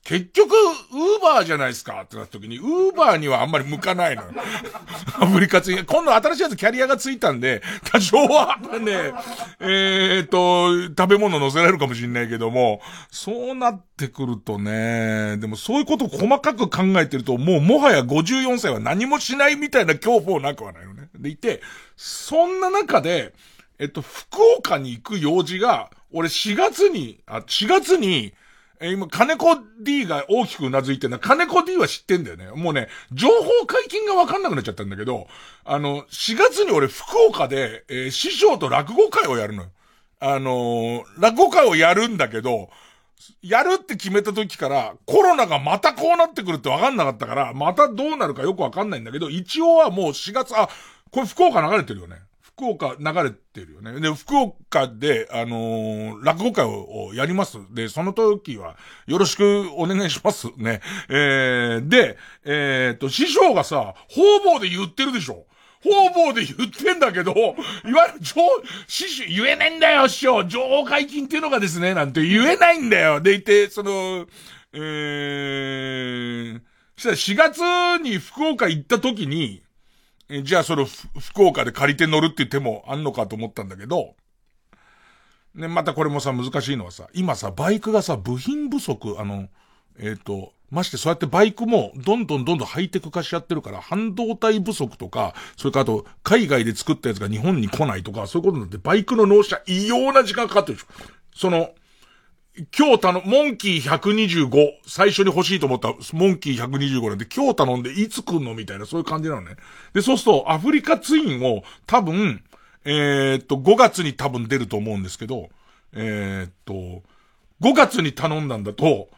結局、ウーバーじゃないですかってなった時に、ウーバーにはあんまり向かないのよ。アフリカツイン。今度新しいやつキャリアがついたんで、多少はね、えー、っと、食べ物乗せられるかもしんないけども、そうなってくるとね、でもそういうことを細かく考えてると、もうもはや54歳は何もしないみたいな恐怖をなくはないよね。でいて、そんな中で、えっと、福岡に行く用事が、俺4月に、あ、4月に、え今、金子 D が大きくうなずいてんだ。金子 D は知ってんだよね。もうね、情報解禁がわかんなくなっちゃったんだけど、あの、4月に俺福岡で、えー、師匠と落語会をやるのよ。あのー、落語会をやるんだけど、やるって決めた時から、コロナがまたこうなってくるってわかんなかったから、またどうなるかよくわかんないんだけど、一応はもう4月、あ、これ福岡流れてるよね。福岡流れてるよね。で、福岡で、あのー、落語会をやります。で、その時は、よろしくお願いしますね。えー、で、えー、っと、師匠がさ、方々で言ってるでしょ方々で言ってんだけど、いわゆる、情、師匠、言えないんだよ、師匠。情報解禁っていうのがですね、なんて言えないんだよ。でいて、その、えー、そしたら4月に福岡行った時に、えじゃあその福岡で借りて乗るっていう手もあんのかと思ったんだけど、ね、またこれもさ、難しいのはさ、今さ、バイクがさ、部品不足、あの、えっ、ー、と、ましてそうやってバイクもどんどんどんどんハイテク化しちゃってるから、半導体不足とか、それからあと、海外で作ったやつが日本に来ないとか、そういうことになって、バイクの納車異様な時間かかってるでしょ。その、今日頼、モンキー125、最初に欲しいと思ったモンキー125なんで、今日頼んでいつ来んのみたいな、そういう感じなのね。で、そうすると、アフリカツインを、多分、えー、っと、5月に多分出ると思うんですけど、えー、っと、5月に頼んだんだと、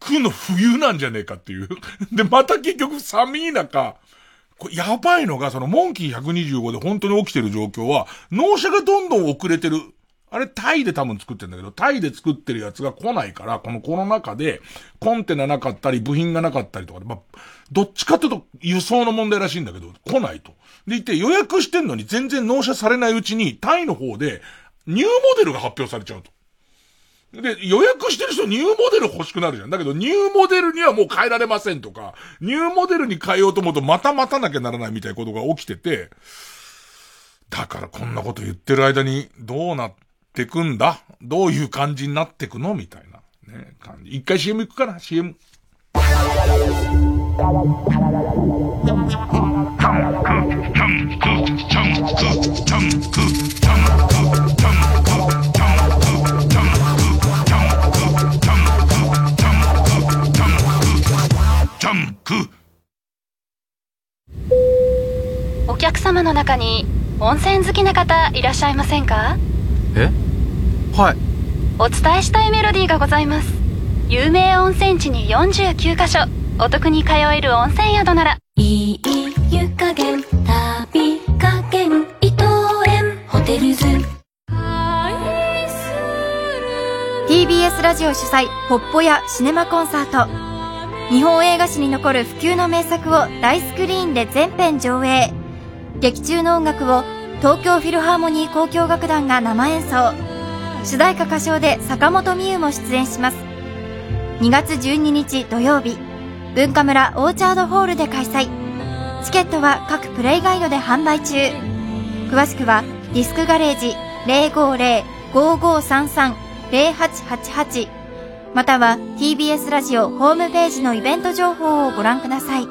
来るの冬なんじゃねえかっていう。で、また結局寒い中、これやばいのが、その、モンキー125で本当に起きてる状況は、納車がどんどん遅れてる。あれタイで多分作ってんだけど、タイで作ってるやつが来ないから、このコロナ禍で、コンテナなかったり、部品がなかったりとかで、まあ、どっちかっていうと輸送の問題らしいんだけど、来ないと。でいて予約してんのに全然納車されないうちに、タイの方で、ニューモデルが発表されちゃうと。で、予約してる人ニューモデル欲しくなるじゃん。だけど、ニューモデルにはもう変えられませんとか、ニューモデルに変えようと思うとまた待たなきゃならないみたいなことが起きてて、だからこんなこと言ってる間にどうなってってくんだどういう感じになってくの？みたいな。ね、感じ。一回 CM 行くかな ?CM。お客様の中に温泉好きな方いらっしゃいませんか？え？はい。お伝えしたいメロディーがございます。有名温泉地に49カ所。お得に通える温泉宿なら。いい湯加減旅加減伊藤園。ホテルズ。TBS ラジオ主催ポッポやシネマコンサート。日本映画史に残る不朽の名作を大スクリーンで全編上映。劇中の音楽を東京フィルハーモニー交響楽団が生演奏。主題歌歌唱で坂本美優も出演します。2月12日土曜日、文化村オーチャードホールで開催。チケットは各プレイガイドで販売中。詳しくはディスクガレージ050-5533-0888または TBS ラジオホームページのイベント情報をご覧ください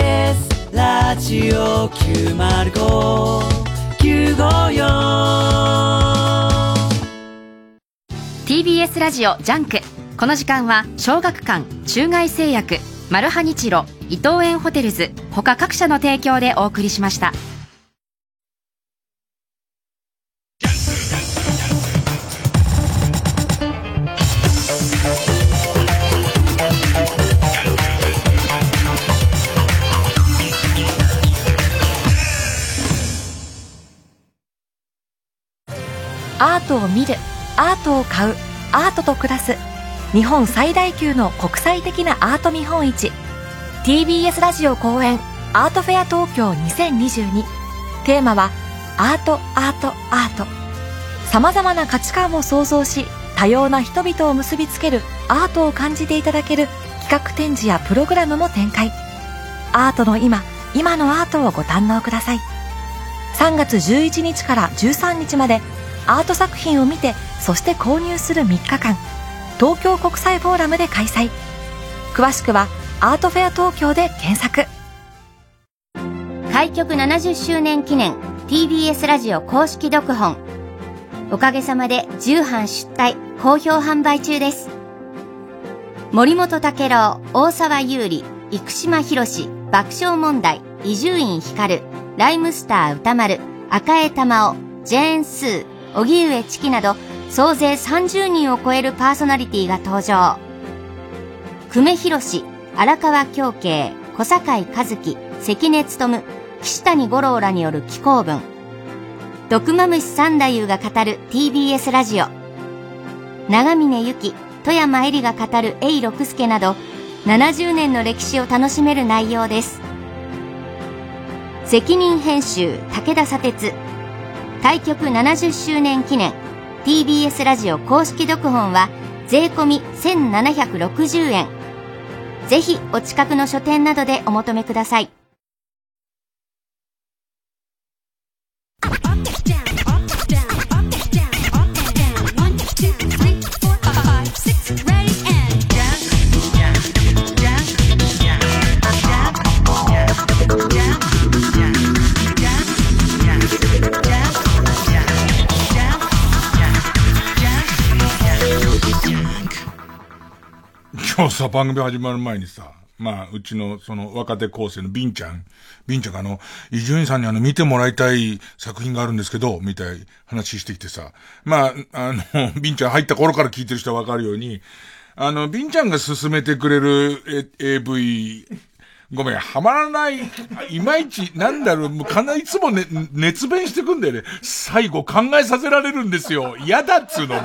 TBS ラジオ905954 TBS ラジオジャンク。この時間は小学館中外製薬マルハニチロ伊藤園ホテルズ他各社の提供でお送りしました。アートを見るアートを買うアートと暮らす。日本最大級の国際的なアート見本市。TBS ラジオ公演アートフェア東京2022テーマはアートアートアート。様々な価値観を創造し多様な人々を結びつけるアートを感じていただける企画展示やプログラムも展開。アートの今今のアートをご堪能ください。3月11日から13日までアート作品を見てそして購入する3日間。東京国際フォーラムで開催。詳しくはアートフェア東京で検索。開局70周年記念 TBS ラジオ公式読本。おかげさまで重版出題好評販売中です。森本武郎大沢優里生島博士爆笑問題伊集院光ライムスター歌丸赤江玉緒ジェーン・スー。荻上チキなど総勢30人を超えるパーソナリティが登場。久米宏荒川京慶小堺一樹関根勤岸谷五郎らによる紀行文。毒マムシ三太夫が語る TBS ラジオ。長峰由紀富山恵里が語る永六輔など70年の歴史を楽しめる内容です。責任編集武田砂鉄。対局70周年記念 TBS ラジオ公式読本は税込1760円。ぜひお近くの書店などでお求めください。今日さ、番組始まる前にさ、まあ、うちの、その、若手構成のビンちゃん、ビンちゃんがあの、伊集院さんにあの、見てもらいたい作品があるんですけど、みたい話してきてさ、まあ、あの、ビンちゃん入った頃から聞いてる人はわかるように、あの、ビンちゃんが勧めてくれる AV、ごめん、はまらない、いまいち、なんだろう、もうかなりいつもね、熱弁してくんだよね。最後考えさせられるんですよ。嫌だっつうのも。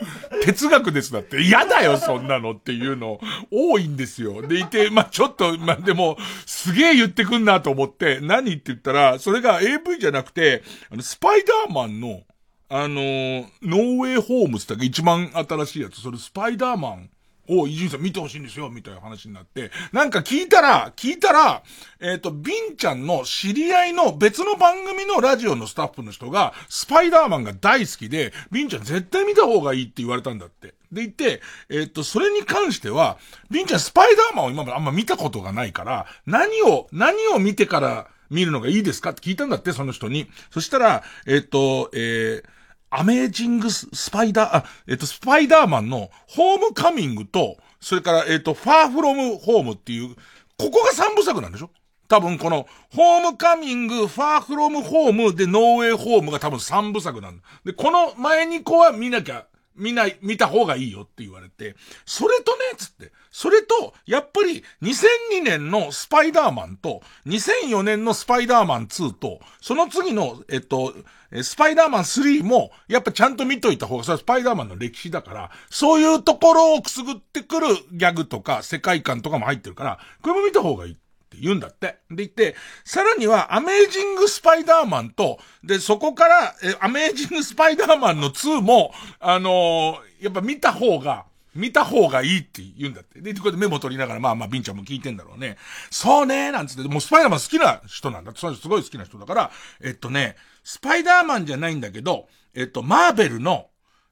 哲学ですだって。嫌だよ、そんなのっていうの、多いんですよ。でいて、まあ、ちょっと、まあ、でも、すげえ言ってくんなと思って、何って言ったら、それが AV じゃなくて、あの、スパイダーマンの、あのー、ノーウェイホームズだけ？一番新しいやつ、それスパイダーマンを伊集院さん見てほしいんですよ、みたいな話になって、なんか聞いたら、聞いたら、えっ、ー、と、ビンちゃんの知り合いの別の番組のラジオのスタッフの人が、スパイダーマンが大好きで、ビンちゃん絶対見た方がいいって言われたんだって。で言って、えっ、ー、と、それに関しては、ビンちゃんスパイダーマンを今まであんま見たことがないから、何を、何を見てから見るのがいいですかって聞いたんだって、その人に。そしたら、えっ、ー、と、えー、アメージングス、スパイダー、あ、えっ、と、スパイダーマンのホームカミングと、それから、えっ、と、ファーフロムホームっていう、ここが三部作なんでしょ？多分この、ホームカミング、ファーフロムホームでノーウェイホームが多分三部作なんだ。で、この前に子は見なきゃ、見ない、見た方がいいよって言われて、それとね、つって、それと、やっぱり2002年のスパイダーマンと、2004年のスパイダーマン2と、その次の、えっと、スパイダーマン3も、やっぱちゃんと見といた方が、それはスパイダーマンの歴史だから、そういうところをくすぐってくるギャグとか世界観とかも入ってるから、これも見た方がいい。って言うんだって。で言って、さらには、アメージングスパイダーマンと、で、そこから、え、アメージングスパイダーマンの2も、あのー、やっぱ見た方が、見た方がいいって言うんだって。で、こうやってメモ取りながら、まあまあ、ビンちゃんも聞いてんだろうね。そうねなんつって、もうスパイダーマン好きな人なんだ。そすごい好きな人だから、えっとね、スパイダーマンじゃないんだけど、えっと、マーベルの、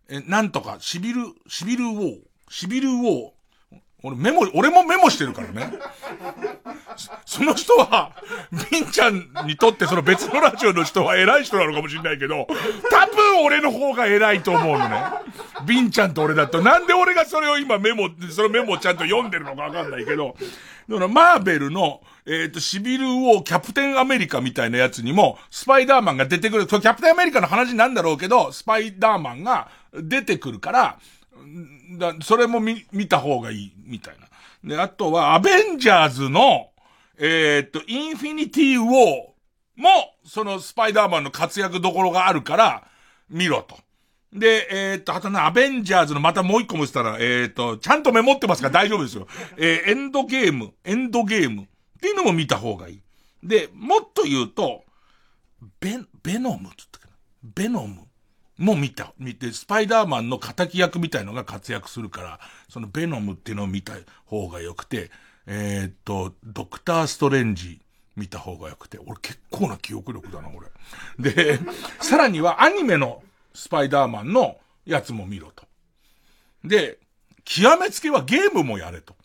え、なんとか、シビル、シビルウォー、シビルウォー、俺メモ、俺もメモしてるからね。その人は、ビンちゃんにとってその別のラジオの人は偉い人なのかもしれないけど、多分俺の方が偉いと思うのね。ビンちゃんと俺だと。なんで俺がそれを今メモ、そのメモをちゃんと読んでるのかわかんないけど、だからマーベルの、えっ、ー、と、シビル王キャプテンアメリカみたいなやつにも、スパイダーマンが出てくる。キャプテンアメリカの話なんだろうけど、スパイダーマンが出てくるから、だ、それも見、見た方がいい、みたいな。で、あとは、アベンジャーズの、えー、っと、インフィニティウォーも、そのスパイダーマンの活躍どころがあるから、見ろと。で、えー、っと、あとね、アベンジャーズのまたもう一個もしたら、えー、っと、ちゃんとメモってますから大丈夫ですよ。えー、エンドゲーム、エンドゲームっていうのも見た方がいい。で、もっと言うと、ベ、ベノムって言ったかな？ベノム。も見た、見て、スパイダーマンの仇役みたいのが活躍するから、そのベノムっていうのを見た方が良くて、えー、っと、ドクターストレンジ見た方が良くて、俺結構な記憶力だな、俺。で、さらにはアニメのスパイダーマンのやつも見ろと。で、極めつけはゲームもやれと。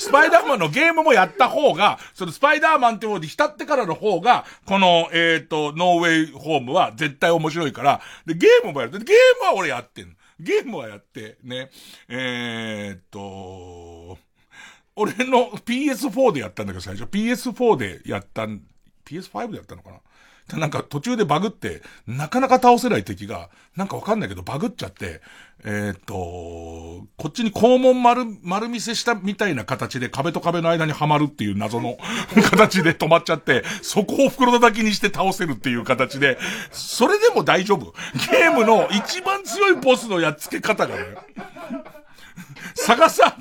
スパイダーマンのゲームもやった方が、そのスパイダーマンって方で浸ってからの方が、この、えっ、ー、と、ノーウェイホームは絶対面白いから、で、ゲームもやる。ゲームは俺やってんゲームはやって、ね、えっ、と、俺の PS4 でやったんだけど最初。PS4 でやったん、PS5 でやったのかな。なんか途中でバグって、なかなか倒せない敵が、なんかわかんないけどバグっちゃって、えー、っと、こっちに肛門丸、丸見せしたみたいな形で壁と壁の間にはまるっていう謎の 形で止まっちゃって、そこを袋叩きにして倒せるっていう形で、それでも大丈夫。ゲームの一番強いボスのやっつけ方がね、探さ、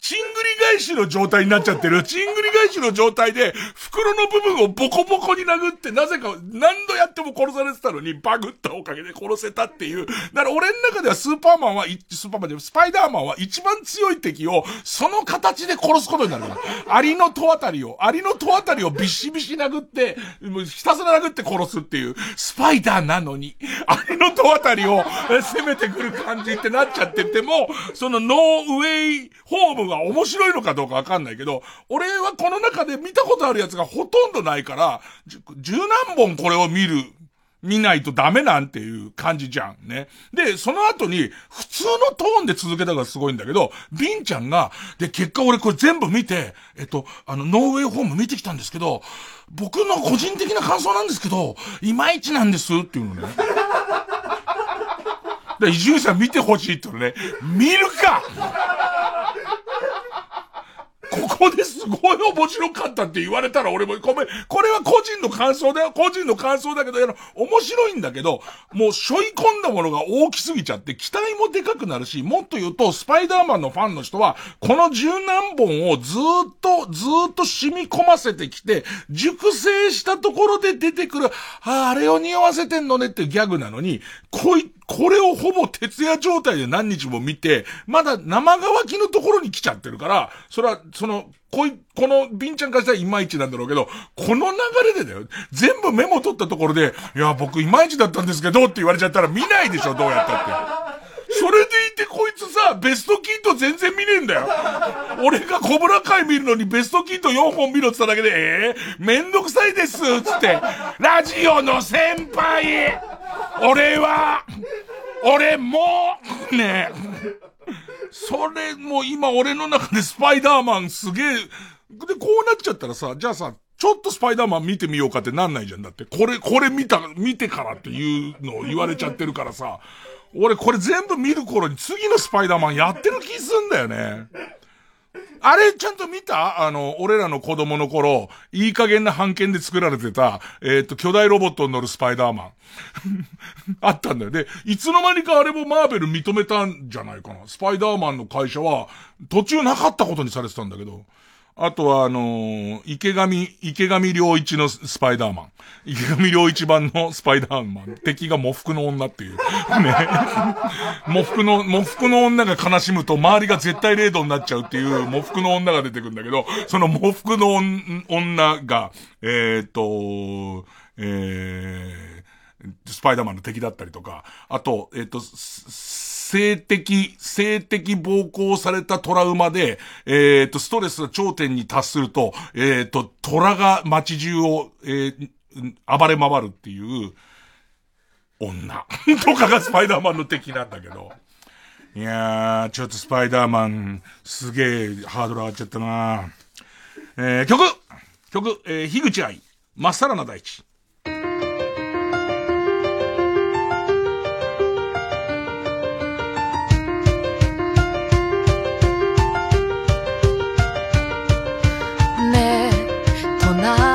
チングリ返しの状態になっちゃってる。チングリ返しの状態で、袋の部分をボコボコに殴って、なぜか何度やっても殺されてたのに、バグったおかげで殺せたっていう。だから俺の中ではスーパーマンは、スーパーマンで、スパイダーマンは一番強い敵を、その形で殺すことになる。アリの戸あたりを、アリの戸あたりをビシビシ殴って、もうひたすら殴って殺すっていう、スパイダーなのに、アリの戸あたりを攻めてくる感じってなっちゃってても、そのノーウェイホームが面白いのかどうかわかんないけど、俺はこの中で見たことあるやつがほとんどないから、十何本これを見る、見ないとダメなんていう感じじゃん。ね。で、その後に、普通のトーンで続けたがすごいんだけど、ビンちゃんが、で、結果俺これ全部見て、えっと、あの、ノーウェイホーム見てきたんですけど、僕の個人的な感想なんですけど、いまいちなんですっていうのね。で、伊集院さん見てほしいって言うのね、見るかここですごい面白かったって言われたら俺もごめん。これは個人の感想だよ。個人の感想だけど、あの、面白いんだけど、もう背負い込んだものが大きすぎちゃって、期待もでかくなるし、もっと言うと、スパイダーマンのファンの人は、この十何本をずっと、ずっと染み込ませてきて、熟成したところで出てくる、ああ、あれを匂わせてんのねっていうギャグなのに、こい、これをほぼ徹夜状態で何日も見て、まだ生乾きのところに来ちゃってるから、それは、その、こい、この、ビンちゃんからしたらいまいちなんだろうけど、この流れでだよ。全部メモ取ったところで、いや、僕いまいちだったんですけどって言われちゃったら見ないでしょ、どうやったって。それでいてこいつさ、ベストキート全然見ねえんだよ。俺がコブラ会見るのにベストキート4本見ろって言っただけで、ええー、めんどくさいですつって、ラジオの先輩。俺は、俺も、ねそれも今俺の中でスパイダーマンすげえ、で、こうなっちゃったらさ、じゃあさ、ちょっとスパイダーマン見てみようかってなんないじゃん。だって、これ、これ見た、見てからっていうのを言われちゃってるからさ、俺これ全部見る頃に次のスパイダーマンやってる気すんだよね。あれ、ちゃんと見た？あの、俺らの子供の頃、いい加減な版権で作られてた、えっ、と、巨大ロボットに乗るスパイダーマン。あったんだよ。で、いつの間にかあれもマーベル認めたんじゃないかな。スパイダーマンの会社は、途中なかったことにされてたんだけど、あとは、あのー、池上、池上良一のスパイダーマン。池上良一版のスパイダーマン。敵が喪服の女っていう。ね。喪服の、喪服の女が悲しむと周りが絶対0度になっちゃうっていう喪服の女が出てくるんだけど、その喪服の女が、えー、っと、えー、スパイダーマンの敵だったりとか、あと、えー、っと、性的、性的暴行されたトラウマで、えっ、ー、と、ストレスが頂点に達すると、えっ、ー、と、虎が街中を、えー、暴れ回るっていう、女。とかがスパイダーマンの敵なんだけど。いやー、ちょっとスパイダーマン、すげえハードル上がっちゃったな。えー、曲。曲、えー、樋口愛、まっさらな大地。教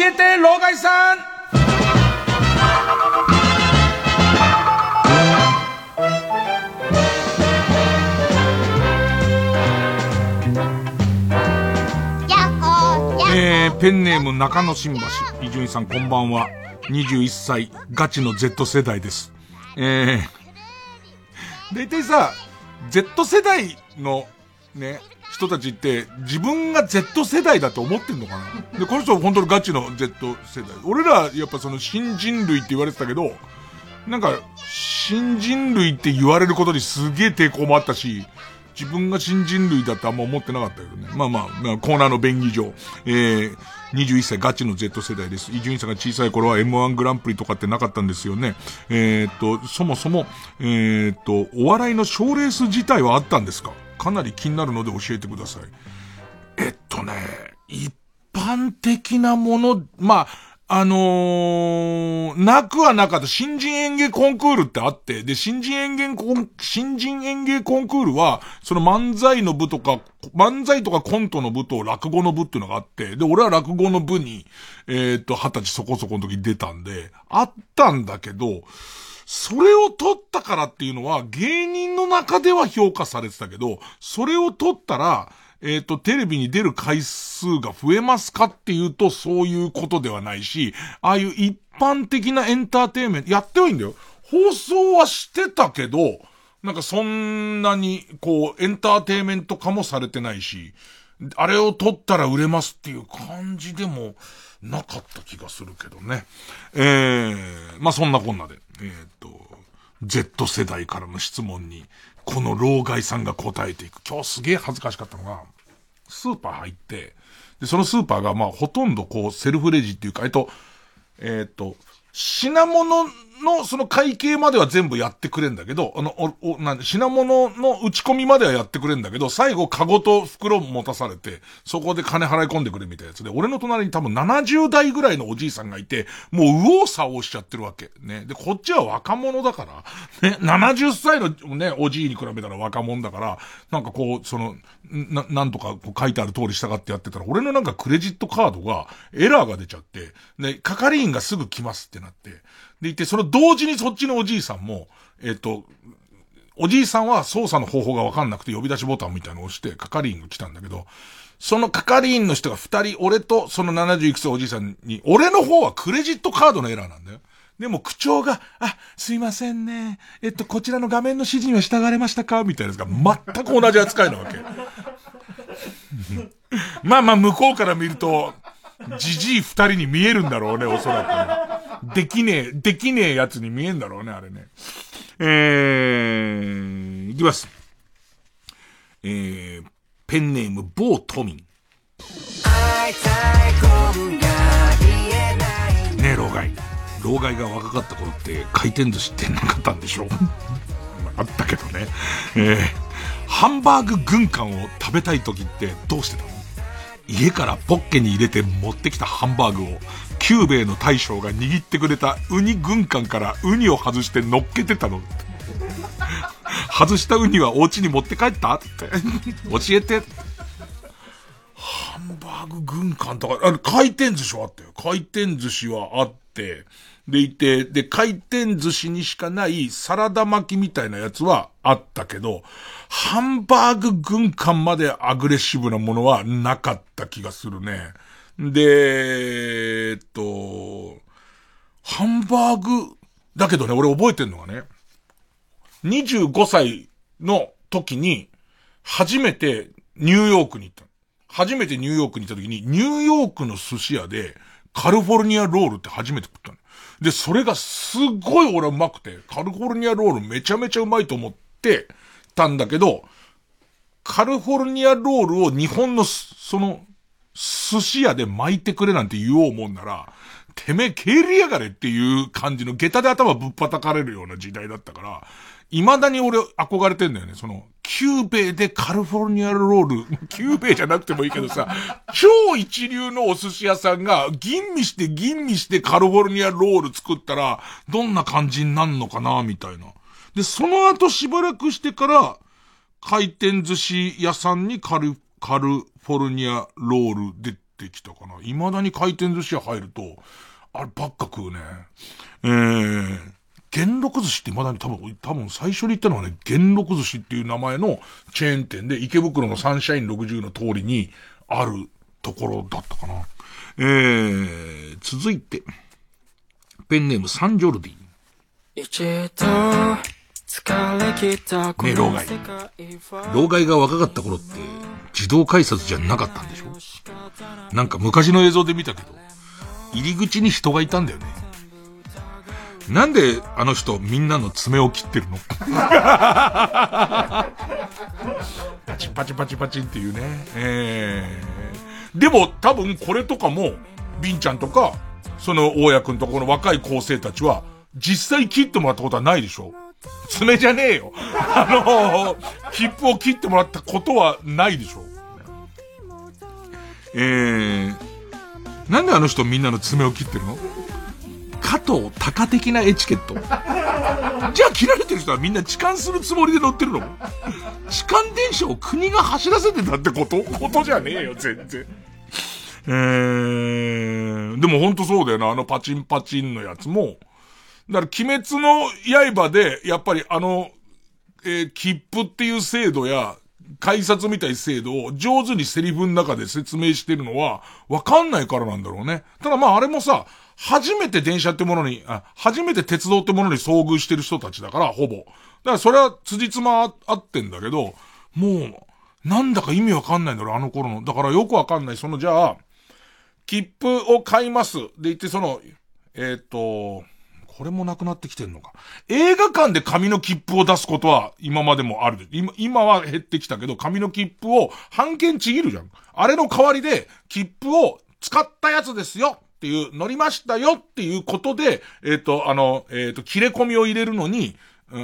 えて、老害さんえー、ペンネーム中野新橋。伊集院さんこんばんは。21歳、ガチの Z 世代です。えー、大体さ、Z 世代のね、人たちって自分が Z 世代だと思ってんのかな？で、この人本当にガチの Z 世代。俺らやっぱその新人類って言われてたけど、なんか、新人類って言われることにすげえ抵抗もあったし、自分が新人類だってあんま思ってなかったけどね。まあまあ、コーナーの便宜上。えー、21歳ガチの Z 世代です。伊集院さんが小さい頃は M1 グランプリとかってなかったんですよね。えー、っと、そもそも、えー、っと、お笑いの賞レース自体はあったんですか？かなり気になるので教えてください。えっとね、一般的なもの、まあ、あのー、なくはなかった新人演芸コンクールってあって、で、新人演芸コン、新人演芸コンクールは、その漫才の部とか、漫才とかコントの部と落語の部っていうのがあって、で、俺は落語の部に、えー、っと、二十歳そこそこの時出たんで、あったんだけど、それを取ったからっていうのは、芸人の中では評価されてたけど、それを取ったら、えっ、ー、と、テレビに出る回数が増えますかっていうと、そういうことではないし、ああいう一般的なエンターテイメント、やってはいいんだよ。放送はしてたけど、なんかそんなに、こう、エンターテイメント化もされてないし、あれを撮ったら売れますっていう感じでもなかった気がするけどね。えー、まあ、そんなこんなで、えっ、と、Z 世代からの質問に、この老害さんが答えていく。今日すげえ恥ずかしかったのが、スーパー入って、で、そのスーパーが、まあ、ほとんどこう、セルフレジっていうか、えっと、えっと、品物のその会計までは全部やってくれんだけど、あの、お、お、なんで、品物の打ち込みまではやってくれんだけど、最後、カゴと袋持たされて、そこで金払い込んでくれみたいなやつで、俺の隣に多分70代ぐらいのおじいさんがいて、もう右往左往しちゃってるわけ。ね。で、こっちは若者だから、ね、70歳のね、おじいに比べたら若者だから、なんかこう、その、な、なんとかこう書いてある通り従ってやってたら、俺のなんかクレジットカードがエラーが出ちゃって、で、係員がすぐ来ますってなって、でいて、その同時にそっちのおじいさんも、えっ、と、おじいさんは操作の方法がわかんなくて呼び出しボタンみたいなのを押して、係員が来たんだけど、その係員の人が二人、俺とその70いくつおじいさんに、俺の方はクレジットカードのエラーなんだよ。でも口調が、あ、すいませんね。えっと、こちらの画面の指示には従われましたか？みたいなやつが全く同じ扱いなわけ。まあまあ、向こうから見ると、じじい二人に見えるんだろうね、おそらく、できねえ、できねえやつに見えんだろうね、あれね。えー、いきます。えー、ペンネーム、某都民。ねえ、老害。老害が若かった頃って回転寿司ってなかったんでしょ あったけどね。えー、ハンバーグ軍艦を食べたい時ってどうしてたの？家からポッケに入れて持ってきたハンバーグを久兵衛の大将が握ってくれたウニ軍艦からウニを外して乗っけてたの。外したウニはお家に持って帰った？って。教えて。ハンバーグ軍艦とか、あの、回転寿司はあったよ。回転寿司はあって、でいて、で、回転寿司にしかないサラダ巻きみたいなやつはあったけど、ハンバーグ軍艦までアグレッシブなものはなかった気がするね。で、えっと、ハンバーグ、だけどね、俺覚えてんのがね、25歳の時に、初めてニューヨークに行った。初めてニューヨークに行った時に、ニューヨークの寿司屋で、カリフォルニアロールって初めて食ったの。で、それがすっごい俺はうまくて、カリフォルニアロールめちゃめちゃうまいと思ってたんだけど、カリフォルニアロールを日本の、その、寿司屋で巻いてくれなんて言おうもんなら、てめえ蹴りやがれっていう感じの下駄で頭ぶっ叩かれるような時代だったから、未だに俺憧れてんだよね。その、久兵衛でカリフォルニアロール、久兵衛じゃなくてもいいけどさ、超一流のお寿司屋さんが吟味して吟味してカリフォルニアロール作ったら、どんな感じになんのかな、みたいな。で、その後しばらくしてから、回転寿司屋さんにカル、カルフォルニアロール出てきたかな。未だに回転寿司屋入ると、あればっか食うね。えー、元禄寿司ってまだに多分、多分最初に言ったのはね、元禄寿司っていう名前のチェーン店で池袋のサンシャイン60の通りにあるところだったかな。えー、続いて、ペンネームサンジョルディ。ねえ、老害。老害が若かった頃って、自動改札じゃなかったんでしょ？なんか昔の映像で見たけど、入り口に人がいたんだよね。なんであの人みんなの爪を切ってるの？パチパチパチパチっていうね。えー、でも多分これとかも、ビンちゃんとか、その大家くんとこの若い高生たちは、実際切ってもらったことはないでしょ？爪じゃねえよ。あの、切符を切ってもらったことはないでしょえー、なんであの人みんなの爪を切ってるの？加藤鷹的なエチケット。じゃあ切られてる人はみんな痴漢するつもりで乗ってるの？痴漢電車を国が走らせてたってこと？ことじゃねえよ、全然。えー、でもほんとそうだよな、あのパチンパチンのやつも。だから鬼滅の刃で、やっぱりあの、えー、切符っていう制度や、改札みたい制度を上手にセリフの中で説明してるのは、わかんないからなんだろうね。ただまああれもさ、初めて電車ってものに、あ、初めて鉄道ってものに遭遇してる人たちだから、ほぼ。だからそれは辻褄あってんだけど、もう、なんだか意味わかんないんだろう、あの頃の。だからよくわかんない。そのじゃあ、切符を買います。で言ってその、えっ、と、これもなくなってきてんのか。映画館で紙の切符を出すことは今までもある。今、今は減ってきたけど、紙の切符を半券ちぎるじゃん。あれの代わりで、切符を使ったやつですよっていう、乗りましたよっていうことで、えっ、ー、と、あの、えっ、ー、と、切れ込みを入れるのに、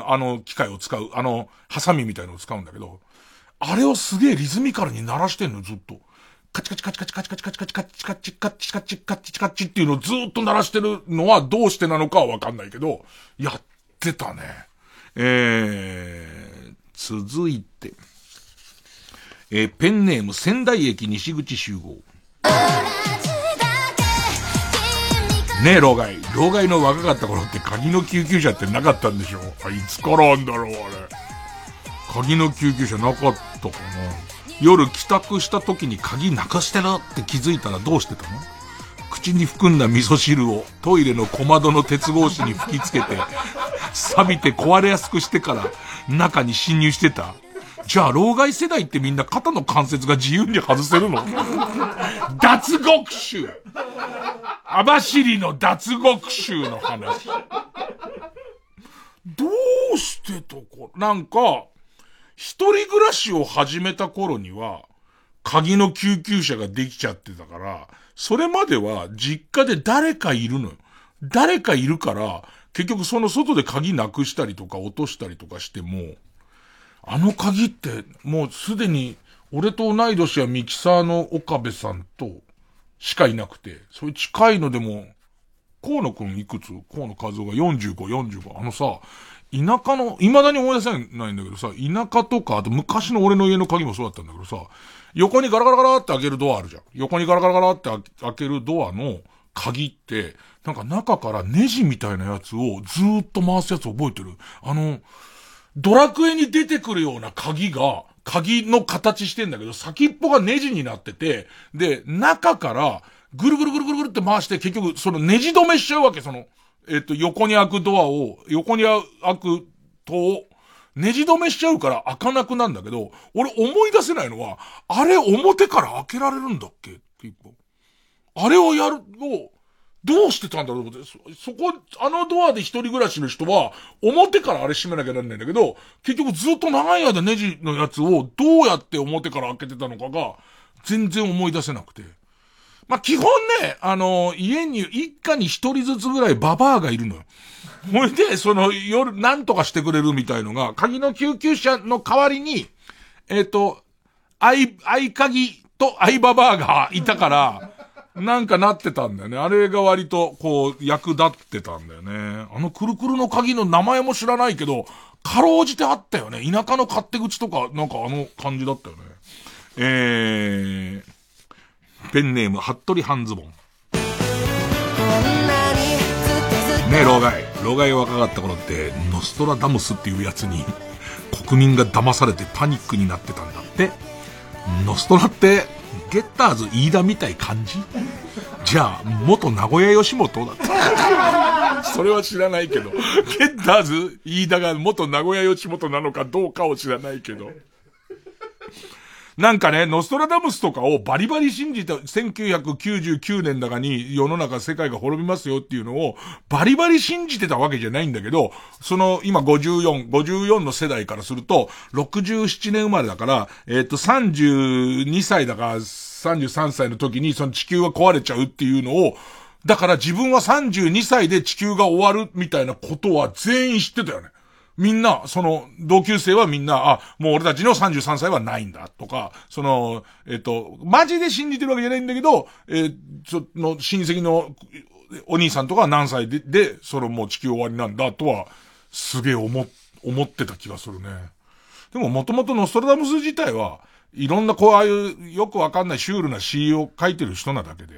あの、機械を使う、あの、ハサミみたいのを使うんだけど、あれをすげえリズミカルに鳴らしてんの、ずっと。カチカチカチカチカチカチカチカチカチカチカチカチカチカチっていうのをずっと鳴らしてるのはどうしてなのかはわかんないけど、やってたね。えー、続いて、えー、ペンネーム仙台駅西口集合。ねえ、老害。老害の若かった頃って鍵の救急車ってなかったんでしょあ、いつからあんだろう、あれ。鍵の救急車なかったかな夜帰宅した時に鍵なくしてるって気づいたらどうしてたの？口に含んだ味噌汁をトイレの小窓の鉄格子に吹きつけて、錆びて壊れやすくしてから中に侵入してた。じゃあ、老害世代ってみんな肩の関節が自由に外せるの？脱獄臭網走の脱獄臭の話。どうしてとこ、なんか、一人暮らしを始めた頃には、鍵の救急車ができちゃってたから、それまでは実家で誰かいるのよ。誰かいるから、結局その外で鍵なくしたりとか落としたりとかしても、あの鍵ってもうすでに俺と同い年はミキサーの岡部さんとしかいなくて、そういう近いのでも、河野くんいくつ？河野和夫が45、45。あのさ、田舎の、未だに思い出せないんだけどさ、田舎とか、あと昔の俺の家の鍵もそうだったんだけどさ、横にガラガラガラって開けるドアあるじゃん。横にガラガラガラって開けるドアの鍵って、なんか中からネジみたいなやつをずーっと回すやつ覚えてる？あの、ドラクエに出てくるような鍵が、鍵の形してんだけど、先っぽがネジになってて、で、中から、ぐるぐるぐるぐるぐるって回して、結局、そのネジ止めしちゃうわけ、その、えっと、横に開くドアを、横に開く戸を、ネジ止めしちゃうから開かなくなんだけど、俺思い出せないのは、あれ表から開けられるんだっけ？ってあれをやるを、どうしてたんだろうって、そ、そこ、あのドアで一人暮らしの人は、表からあれ閉めなきゃなんないんだけど、結局ずっと長い間ネジのやつをどうやって表から開けてたのかが、全然思い出せなくて。まあ、基本ね、あの、家に、一家に一人ずつぐらいババアがいるのよ。ほいで、その、夜、なんとかしてくれるみたいのが、鍵の救急車の代わりに、えっ、ー、と、愛、愛鍵と愛ババアがいたから、なんかなってたんだよね。あれが割と、こう、役立ってたんだよね。あのくるくるの鍵の名前も知らないけど、かろうじてあったよね。田舎の勝手口とか、なんかあの感じだったよね。えー、ペンネーム、服部半ズボン。ねえ、老害。老害若かった頃って、ノストラダムスっていうやつに、国民が騙されてパニックになってたんだって。ノストラって、ゲッターズ飯田みたい感じ？じゃあ、元名古屋吉本だった。それは知らないけど、ゲッターズ飯田が元名古屋吉本なのかどうかを知らないけど。なんかね、ノストラダムスとかをバリバリ信じた、1999年だかに世の中世界が滅びますよっていうのをバリバリ信じてたわけじゃないんだけど、その今54、54の世代からすると、67年生まれだから、えっ、と32歳だか33歳の時にその地球が壊れちゃうっていうのを、だから自分は32歳で地球が終わるみたいなことは全員知ってたよね。みんな、その、同級生はみんな、あ、もう俺たちの33歳はないんだ、とか、その、えっと、マジで信じてるわけじゃないんだけど、えー、その、親戚の、お兄さんとか何歳で、で、そのもう地球終わりなんだ、とは、すげえ思、思ってた気がするね。でももともとノストラダムス自体は、いろんなこうああいうよくわかんないシュールな詩を書いてる人なだけで、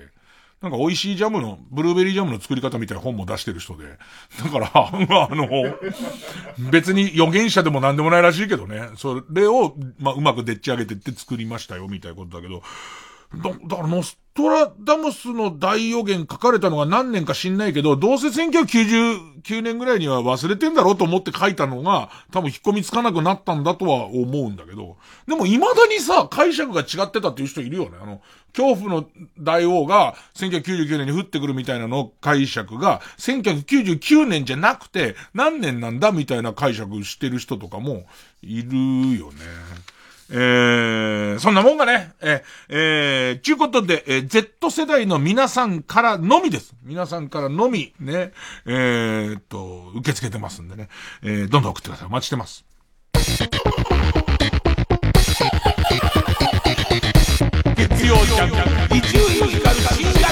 なんか美味しいジャムの、ブルーベリージャムの作り方みたいな本も出してる人で。だから、あの、別に予言者でも何でもないらしいけどね。それを、まあ、うまくでっち上げてって作りましたよ、みたいなことだけど。だ、だからノストラダムスの大予言書かれたのが何年か知んないけど、どうせ1999年ぐらいには忘れてんだろうと思って書いたのが、多分引っ込みつかなくなったんだとは思うんだけど、でも未だにさ、解釈が違ってたっていう人いるよね。あの、恐怖の大王が1999年に降ってくるみたいなの解釈が、1999年じゃなくて何年なんだみたいな解釈してる人とかもいるよね。えー、そんなもんがね、ええー、ちゅうことで、えー、Z 世代の皆さんからのみです。皆さんからのみ、ね、えー、っと、受け付けてますんでね、えー、どんどん送ってください。お待ちしてます。月曜ジャンク、伊集院光深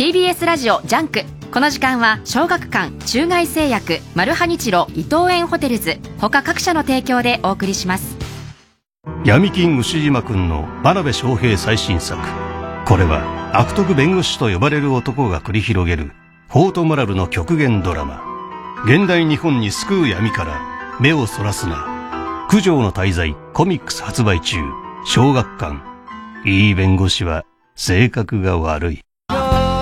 TBS ラジオジャンク。この時間は小学館中外製薬マルハニチロ伊藤園ホテルズ。他各社の提供でお送りします。闇金ウシジマくんの真鍋昌平最新作。これは悪徳弁護士と呼ばれる男が繰り広げるフォートモラルの極限ドラマ。現代日本に巣食う闇から目をそらすな。九条の大罪コミックス発売中。小学館。いい弁護士は性格が悪い。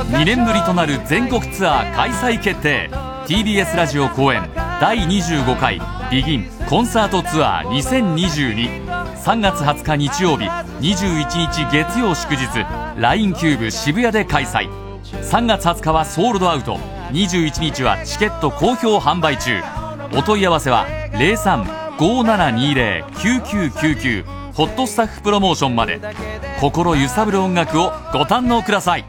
2年ぶりとなる全国ツアー開催決定。TBS ラジオ公演第25回ビギンコンサートツアー20223月20日日曜日21日月曜祝日 LINE キューブ渋谷で開催。3月20日はソールドアウト。21日はチケット好評販売中。お問い合わせは0357209999ホットスタッフプロモーションまで。心揺さぶる音楽をご堪能ください。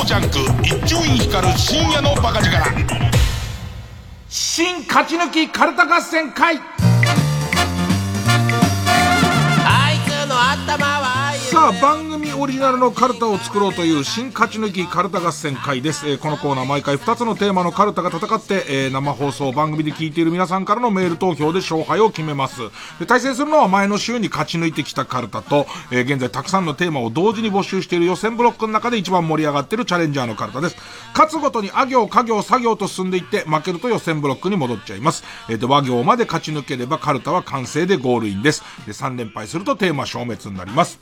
月曜ジャンク一丁院光る深夜のバカ力。新勝ち抜きカルタ合戦会。あいつの頭はさあ番組オリジナルのカルタを作ろうという新勝ち抜きカルタ合戦会です、えーこのコーナー毎回2つのテーマのカルタが戦って、えー生放送番組で聞いている皆さんからのメール投票で勝敗を決めます。で対戦するのは前の週に勝ち抜いてきたカルタと、えー現在たくさんのテーマを同時に募集している予選ブロックの中で一番盛り上がっているチャレンジャーのカルタです。勝つごとにあ行家行作業と進んでいって負けると予選ブロックに戻っちゃいます、えーで和行まで勝ち抜ければカルタは完成でゴールインです。で3連敗するとテーマ消滅になります。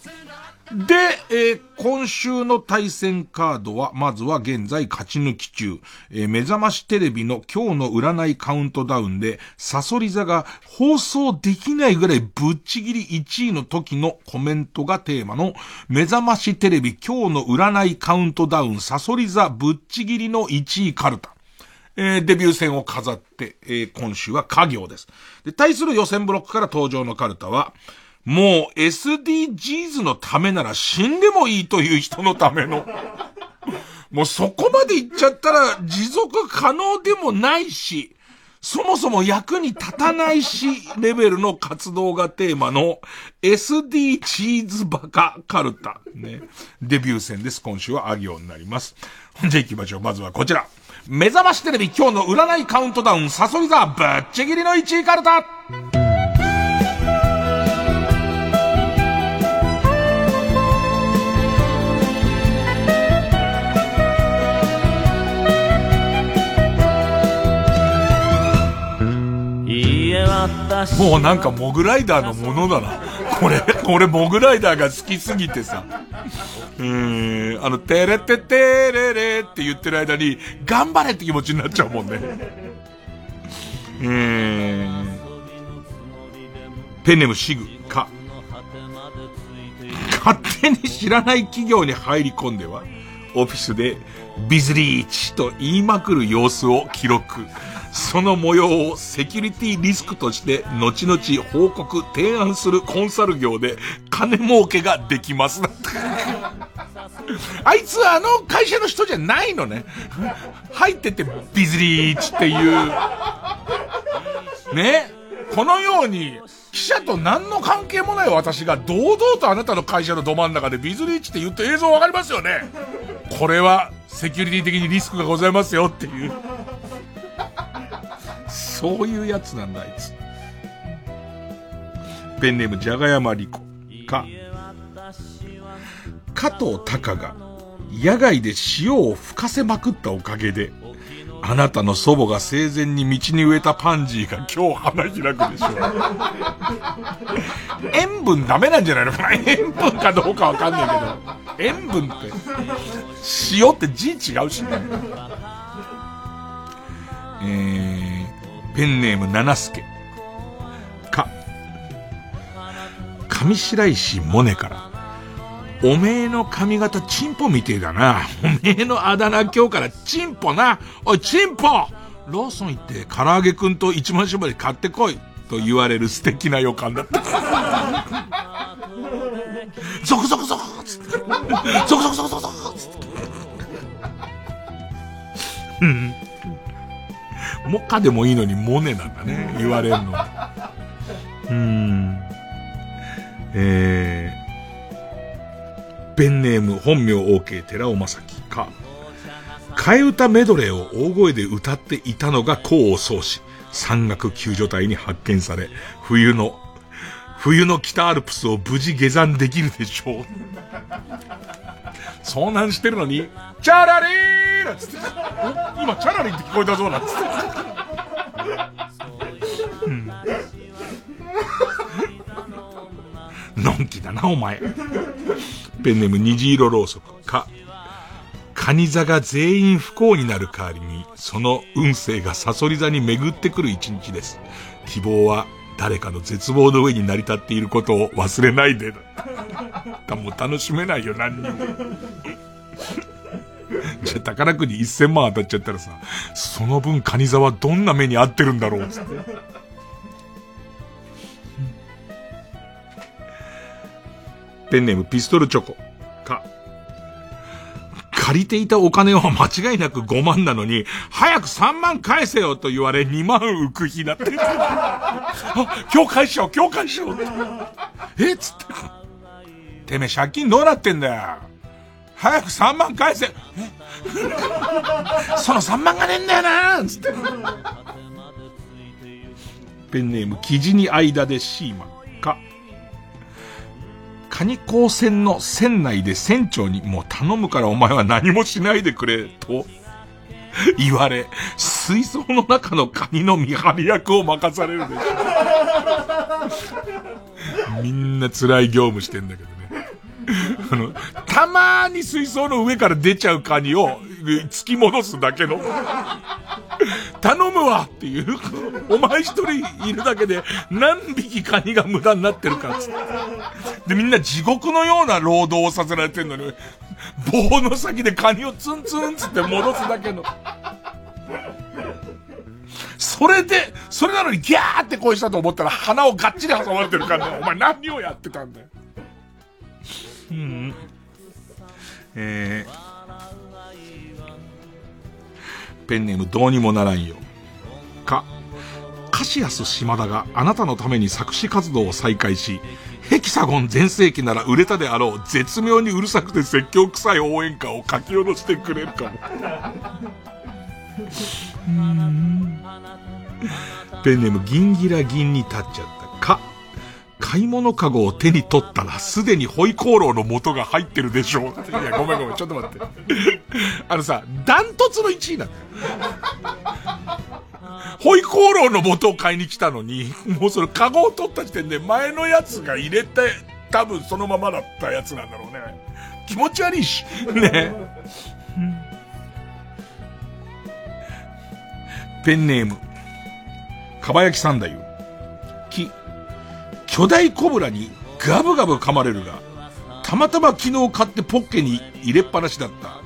で、えー今週の対戦カードは、まずは現在勝ち抜き中、えー目覚ましテレビの今日の占いカウントダウンで、サソリ座が放送できないぐらいぶっちぎり1位の時のコメントがテーマの、目覚ましテレビ今日の占いカウントダウンサソリ座ぶっちぎりの1位カルタ。えーデビュー戦を飾って、え今週は家業です。で、対する予選ブロックから登場のカルタは、もう SDGs のためなら死んでもいいという人のための、もうそこまで言っちゃったら持続可能でもないし、そもそも役に立たないし、レベルの活動がテーマの SDGs バカカルタ。ね。デビュー戦です。今週はあ行になります。じゃあ行きましょう。まずはこちら。目覚ましテレビ今日の占いカウントダウン、サソリ座ぶっちぎりの1位カルタもうなんかモグライダーのものだな。これ、これモグライダーが好きすぎてさ。うーん、あの、テレテテレレって言ってる間に、頑張れって気持ちになっちゃうもんね。うーん。ペンネムシグ、か。勝手に知らない企業に入り込んでは、オフィスでビズリーチと言いまくる様子を記録。その模様をセキュリティリスクとして後々報告、提案するコンサル業で金儲けができます。あいつはあの会社の人じゃないのね。入っててビズリーチっていう。ね？このように、記者と何の関係もない私が堂々とあなたの会社のど真ん中でビズリーチって言って映像わかりますよね。これはセキュリティ的にリスクがございますよっていう。そういうやつなんだ、あいつ。ペンネーム、じゃがやまりこ。か。加藤隆が、野外で塩を吹かせまくったおかげで、あなたの祖母が生前に道に植えたパンジーが今日花開くでしょう。塩分ダメなんじゃないの？か な塩分かどうかわかんないけど。塩分って、塩って字違うしね。えー、ペンネーム七助。か。上白石萌音から。おめえの髪型チンポみてえだな。おめえのあだ名今日からチンポな。おい、チンポローソン行って唐揚げくんと一番搾り買ってこい。と言われる素敵な予感だった。ゾクゾクゾクつって。ゾクゾクゾクゾクつって。うん。モカでもいいのにモネなんだね。言われるの。うん。えー、ペンネーム本名 OK 寺尾正樹か。替え歌メドレーを大声で歌っていたのが功を奏し、山岳救助隊に発見され、冬の、冬の北アルプスを無事下山できるでしょう。遭難してるのに、チャラリーなんつって、今チャラリーって聞こえたぞなんつって。うん。のんきだな、お前。ペンネーム虹色ろうそくか。カニ座が全員不幸になる代わりに、その運勢がサソリ座に巡ってくる一日です。希望は誰かの絶望の上に成り立っていることを忘れないで。もう楽しめないよ、何にも。じゃあ宝くじ1000万当たっちゃったらさ、その分カニ座はどんな目に遭ってるんだろう、つって。ペンネームピストルチョコ。か。借りていたお金は間違いなく5万なのに、早く3万返せよと言われ2万浮く日なって。あ、今日返しよう、今日返しよう。えっつって。てめえ借金どうなってんだよ。早く3万返せ。その3万がねえんだよなつって。ペンネーム、生地に間でシーマン。カニ港船の船内で船長にもう頼むからお前は何もしないでくれ、と言われ、水槽の中のカニの見張り役を任されるでしょ。みんな辛い業務してんだけど。あの、たまーに水槽の上から出ちゃうカニを突き戻すだけの。頼むわっていう。お前一人いるだけで何匹カニが無駄になってるかっつって。で、みんな地獄のような労働をさせられてるのに、棒の先でカニをツンツンつって戻すだけの。それで、それなのにギャーって声したと思ったら鼻をがっちり挟まれてるからね。お前何をやってたんだよ。うん。えー、ペンネームどうにもならんよ。か、カシアス島田があなたのために作詞活動を再開し、ヘキサゴン全盛期なら売れたであろう絶妙にうるさくて説教臭い応援歌を書き下ろしてくれるかも。ペンネームギンギラギンに立っちゃったか。買い物かごを手に取ったらすでにホイコーローの元が入ってるでしょう。いや、ごめんごめん、ちょっと待って。あのさ、ダントツの1位なんだよ。ホイコーローの元を買いに来たのに、もうそのカゴを取った時点で前のやつが入れて、多分そのままだったやつなんだろうね。気持ち悪いし。ね。ペンネーム。かばやきさんだよ。巨大コブラにガブガブ噛まれるが、たまたま昨日買ってポッケに入れっぱなしだった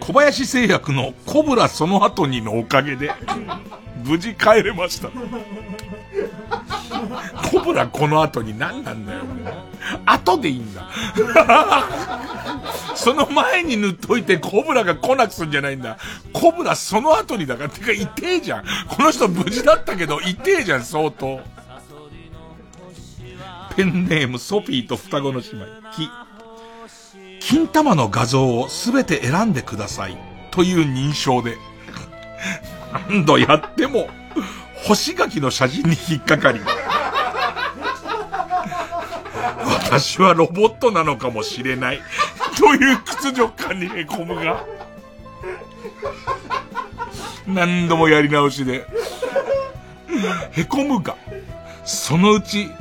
小林製薬のコブラその後にのおかげで、無事帰れました。コブラこの後に何なんだよ。後でいいんだ。その前に塗っといてコブラが来なくすんじゃないんだ。コブラその後にだから。てか、痛えじゃん。この人無事だったけど、痛えじゃん、相当。ペンネームソフィーと双子の姉妹。き。金玉の画像をすべて選んでください。という認証で。何度やっても、干し柿の写真に引っかかり。私はロボットなのかもしれない。という屈辱感にへこむが。何度もやり直しで。へこむが。そのうち、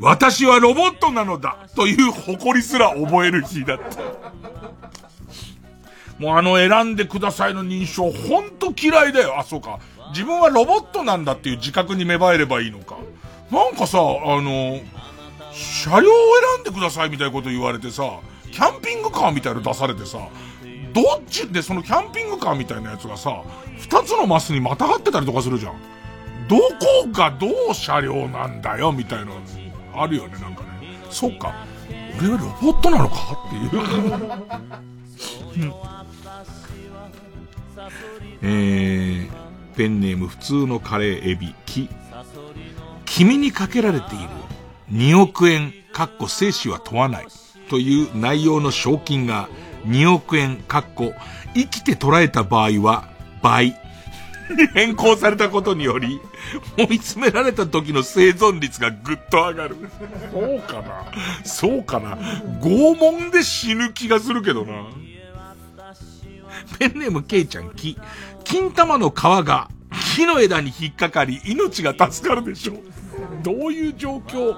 私はロボットなのだという誇りすら覚える日だった。もうあの選んでくださいの認証、ほんと嫌いだよ。あ、そうか。自分はロボットなんだっていう自覚に芽生えればいいのか。なんかさ、あの、車両を選んでくださいみたいなこと言われてさ、キャンピングカーみたいなの出されてさ、どっちでそのキャンピングカーみたいなやつがさ、二つのマスにまたがってたりとかするじゃん。どこがどう車両なんだよみたいなあるよね、なんかね。そっか。俺はロボットなのか？っていううん えー、ペンネーム普通のカレーエビ、き。君にかけられている2億円、かっこ生死は問わないという内容の賞金が2億円、かっこ生きて捉えた場合は倍 変更されたことにより、追い詰められた時の生存率がぐっと上がる。そうかなそうかな拷問で死ぬ気がするけどな。ペンネームケイちゃん、木。金玉の皮が木の枝に引っかかり、命が助かるでしょう。どういう状況？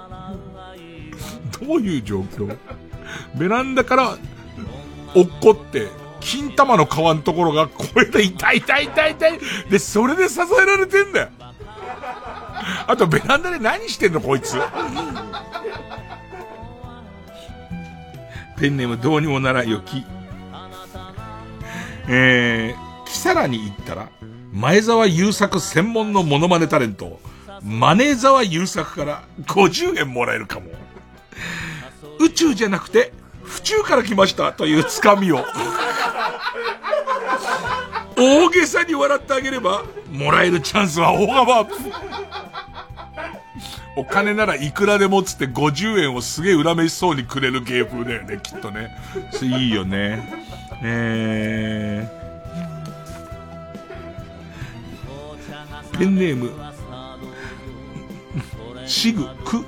どういう状況？ベランダから落っこって、金玉の皮のところがこれで痛い痛い痛い痛い。で、それで支えられてんだよ。あとベランダで何してんのこいつ。ペンネームどうにもならんよき。えー、キサラに行ったら、前澤友作専門のモノマネタレント、マネー沢優作から50円もらえるかも。宇宙じゃなくて、府中から来ましたというつかみを。大げさに笑ってあげれば、もらえるチャンスは大幅アップ。お金ならいくらでもつって50円をすげえ恨めしそうにくれる芸風だよね、きっとね。それいいよね。えー、ペンネーム、しぐ、く、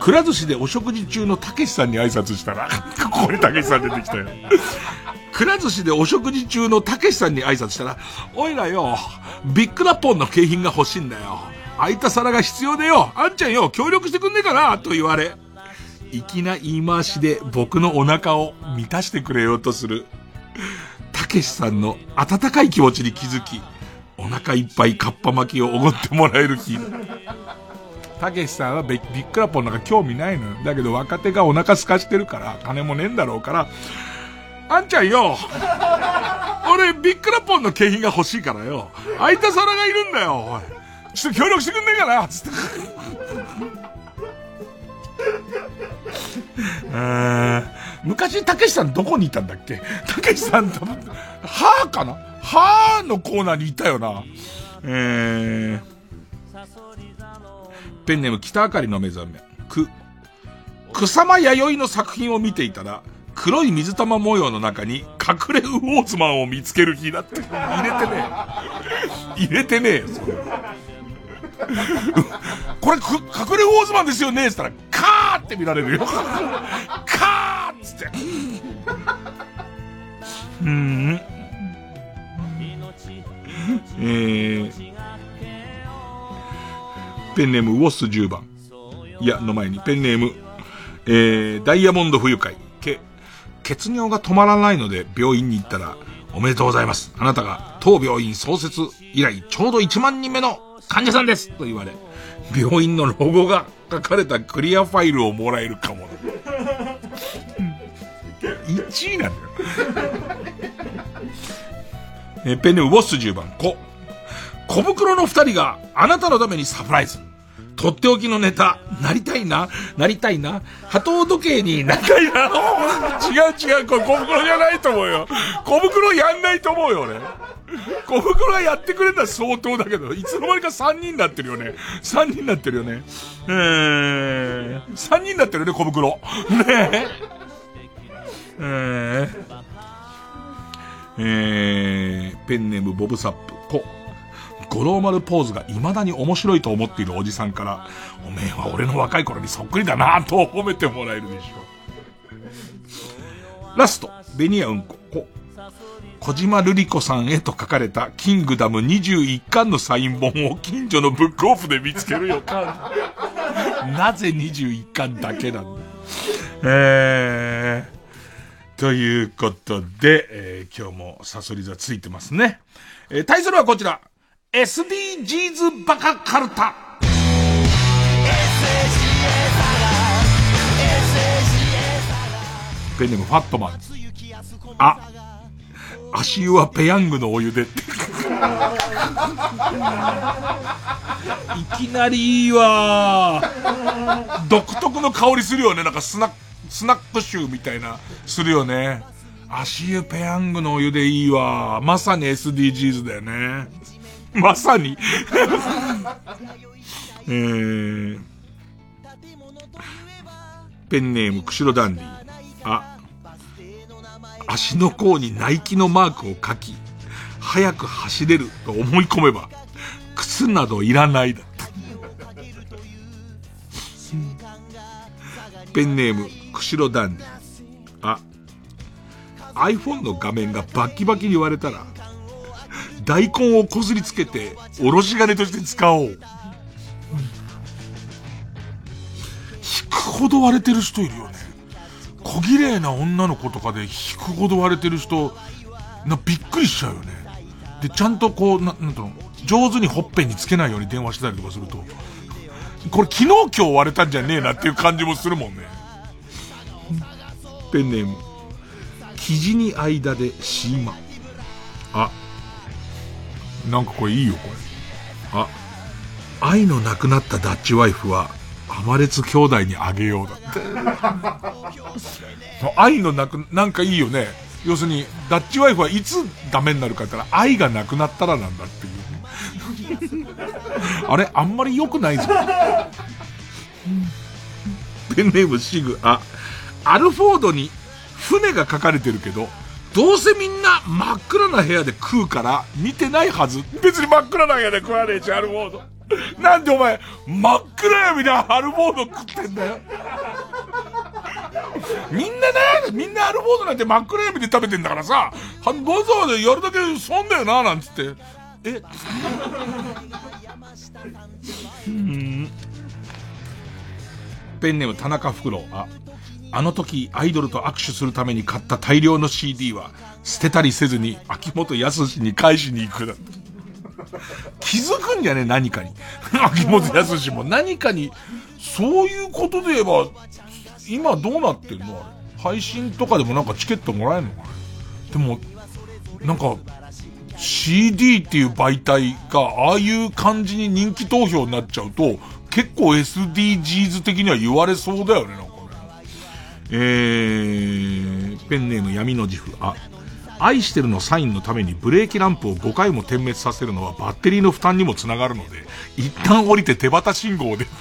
くら寿司でお食事中のたけしさんに挨拶したら、ここにたけしさん出てきたよ。くら寿司でお食事中のたけしさんに挨拶したら、おいらよ、ビッグラポンの景品が欲しいんだよ。空いた皿が必要でよ、あんちゃんよ、協力してくんねえかなと言われ、粋な言い回しで僕のお腹を満たしてくれようとする、たけしさんの温かい気持ちに気づき、お腹いっぱいカッパ巻きをおごってもらえる気。たけしさんはビッグラポンなんか興味ないのよ。だけど若手がお腹空かしてるから、金もねえんだろうから、あんちゃんよ、俺ビッグラポンの景品が欲しいからよ、空いた皿がいるんだよ、おいちょっと協力してくんねえかなつって。昔、たけしさんどこにいたんだっけ？たけしさん多分、はぁかな？はぁのコーナーにいたよな。えー、ペンネーム北あかりの目覚め。く、草間弥生の作品を見ていたら、黒い水玉模様の中に隠れウォーズマンを見つける気だって。入れてねえ。入れてねえよ、それ。これ、隠れウォーズマンですよね？っつったら、カーって見られるよ。カーっつって。うん。えー、ペンネームウォス10番。いや、の前に、ペンネーム、えー、ダイヤモンド不愉快。け、血尿が止まらないので病院に行ったら、おめでとうございます。あなたが当病院創設以来ちょうど1万人目の患者さんですと言われ、病院のロゴが書かれたクリアファイルをもらえるかも。1位なんだよ。えペンネームウォッス10番、こ。小袋の二人があなたのためにサプライズ。とっておきのネタ、なりたいな、なりたいな、波頭時計になりたいな。違う違う、これ小袋じゃないと思うよ。小袋やんないと思うよ、俺。小袋がやってくれたら相当だけど、いつの間にか3人になってるよね。3人になってるよね。えー、3人になってるね、小袋。ねえ。えー、えー、ペンネームボブサップ、こ。五郎丸ポーズが未だに面白いと思っているおじさんから、おめえは俺の若い頃にそっくりだなと褒めてもらえるでしょう。ラスト、ベニヤうんこ、こ。小島瑠璃子さんへと書かれたキングダム21巻のサイン本を近所のブックオフで見つける予感。なぜ21巻だけなんだ。えー、ということで、えー今日もサソリ座ついてますね。えータイトルはこちら。SDGs バカカルタ。ペンネームファットマン。あ、足湯はペヤングのお湯で。いきなりいいわ独特の香りするよね。なんかスナック、スナック臭みたいな、するよね。足湯ペヤングのお湯でいいわまさに SDGs だよね。まさに。えー、ペンネーム、釧路ダンディ。あ、足の甲にナイキのマークを書き、早く走れると思い込めば、靴などいらないだ。ペンネーム、釧路ダンディ。あ、iPhone の画面がバキバキに割れたら、大根をこすりつけて、おろし金として使おう。引くほど割れてる人いるよね。小綺麗な女の子とかで引くほど割れてる人、な、びっくりしちゃうよね。で、ちゃんとこう、な、なんていうの、上手にほっぺにつけないように電話してたりとかすると、これ昨日今日割れたんじゃねえなっていう感じもするもんね。ペンネーム、生地に間でシーマ。なんかこれいいよ、これ。あ、愛のなくなったダッチワイフは、アマレツ兄弟にあげようだって。愛のなく、なんかいいよね。要するに、ダッチワイフはいつダメになるかって言ったら、愛がなくなったらなんだっていう。あれあんまり良くないぞ。ペンネームシグ、あ、アルフォードに船が書かれてるけど、どうせみんな真っ暗な部屋で食うから見てないはず。別に真っ暗な部屋で食わねえし、アルフォード。なんでお前、真っ暗闇でアルフォード食ってんだよ。みんなね、みんなアルフォードなんて真っ暗闇で食べてんだからさ、わざわざやるだけ損だよな、なんつって。え？うんペンネーム田中フクロウ。あ、あの時アイドルと握手するために買った大量の CD は捨てたりせずに秋元康に返しに行く。気づくんじゃね何かに。秋元康も何かに、そういうことで言えば、今どうなってんの？あれ。配信とかでもなんかチケットもらえるのかな？でも、なんか、CD っていう媒体がああいう感じに人気投票になっちゃうと、結構 SDGs 的には言われそうだよね、なんかね。えー、ペンネーム闇の自負。あ、愛してるのサインのためにブレーキランプを5回も点滅させるのはバッテリーの負担にもつながるので、一旦降りて手旗信号で。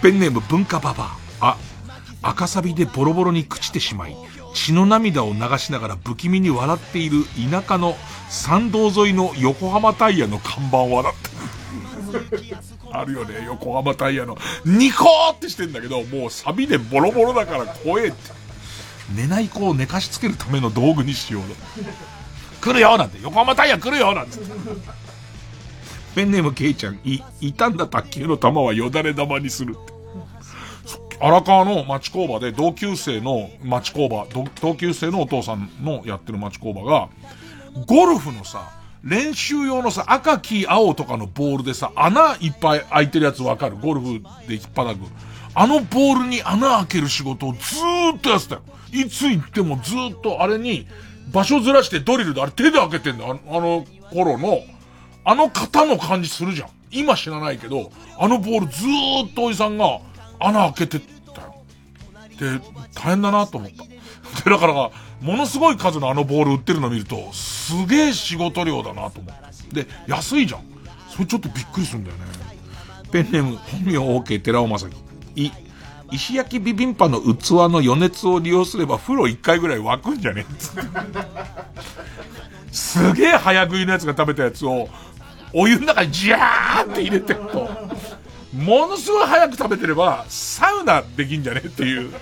ペンネーム文化ババア。あ、赤サビでボロボロに朽ちてしまい、血の涙を流しながら不気味に笑っている田舎の山道沿いの横浜タイヤの看板はだった。あるよね、横浜タイヤの。ニコーってしてんだけど、もうサビでボロボロだから怖えって。寝ない子を寝かしつけるための道具にしようだ。来るよなんて、横浜タイヤ来るよなんて。ペンネームケイちゃん、い、傷んだ卓球の玉はよだれ玉にするって。荒川の町工場で同級生の町工場、同級生のお父さんのやってる町工場が、ゴルフのさ、練習用のさ、赤、黄、青とかのボールでさ、穴いっぱい開いてるやつわかる？ゴルフで引っ張く。あのボールに穴開ける仕事をずーっとやってたよ。いつ行ってもずーっとあれに、場所ずらしてドリルであれ手で開けてんだよ。あの頃の、あの型の感じするじゃん。今知らないけど、あのボールずーっとおじさんが穴開けてたよ。で、大変だなと思った。で、だから、ものすごい数のあのボール売ってるの見ると、すげえ仕事量だなと思う。で、安いじゃん。それちょっとびっくりするんだよね。ペンネーム、本名 OK 寺尾正樹。い、石焼きビビンパの器の余熱を利用すれば風呂1回ぐらい沸くんじゃね？えっっすげえ早食いのやつが食べたやつを、お湯の中にジャーって入れてると、ものすごい早く食べてれば、サウナできんじゃね？っていう。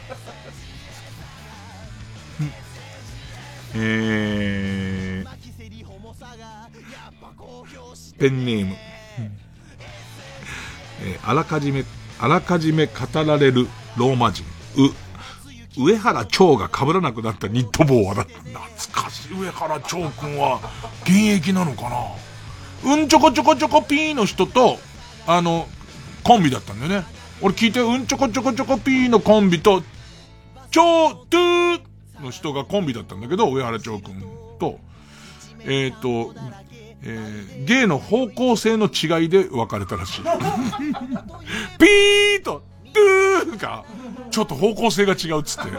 えー、ペンネーム、えー、あらかじめ、あらかじめ語られるローマ人、う、上原長が被らなくなったニット帽はだ、懐かしい。上原長くんは現役なのかな。うんちょこちょこちょこピーの人と、あの、コンビだったんだよね。俺聞いて、うんちょこちょこちょこピーのコンビと、ちょー、トゥーの人がコンビだったんだけど、上原長くんと、えっ、ー、と、えー、芸の方向性の違いで別れたらしい。ピーと、トゥーが、ちょっと方向性が違うっつって。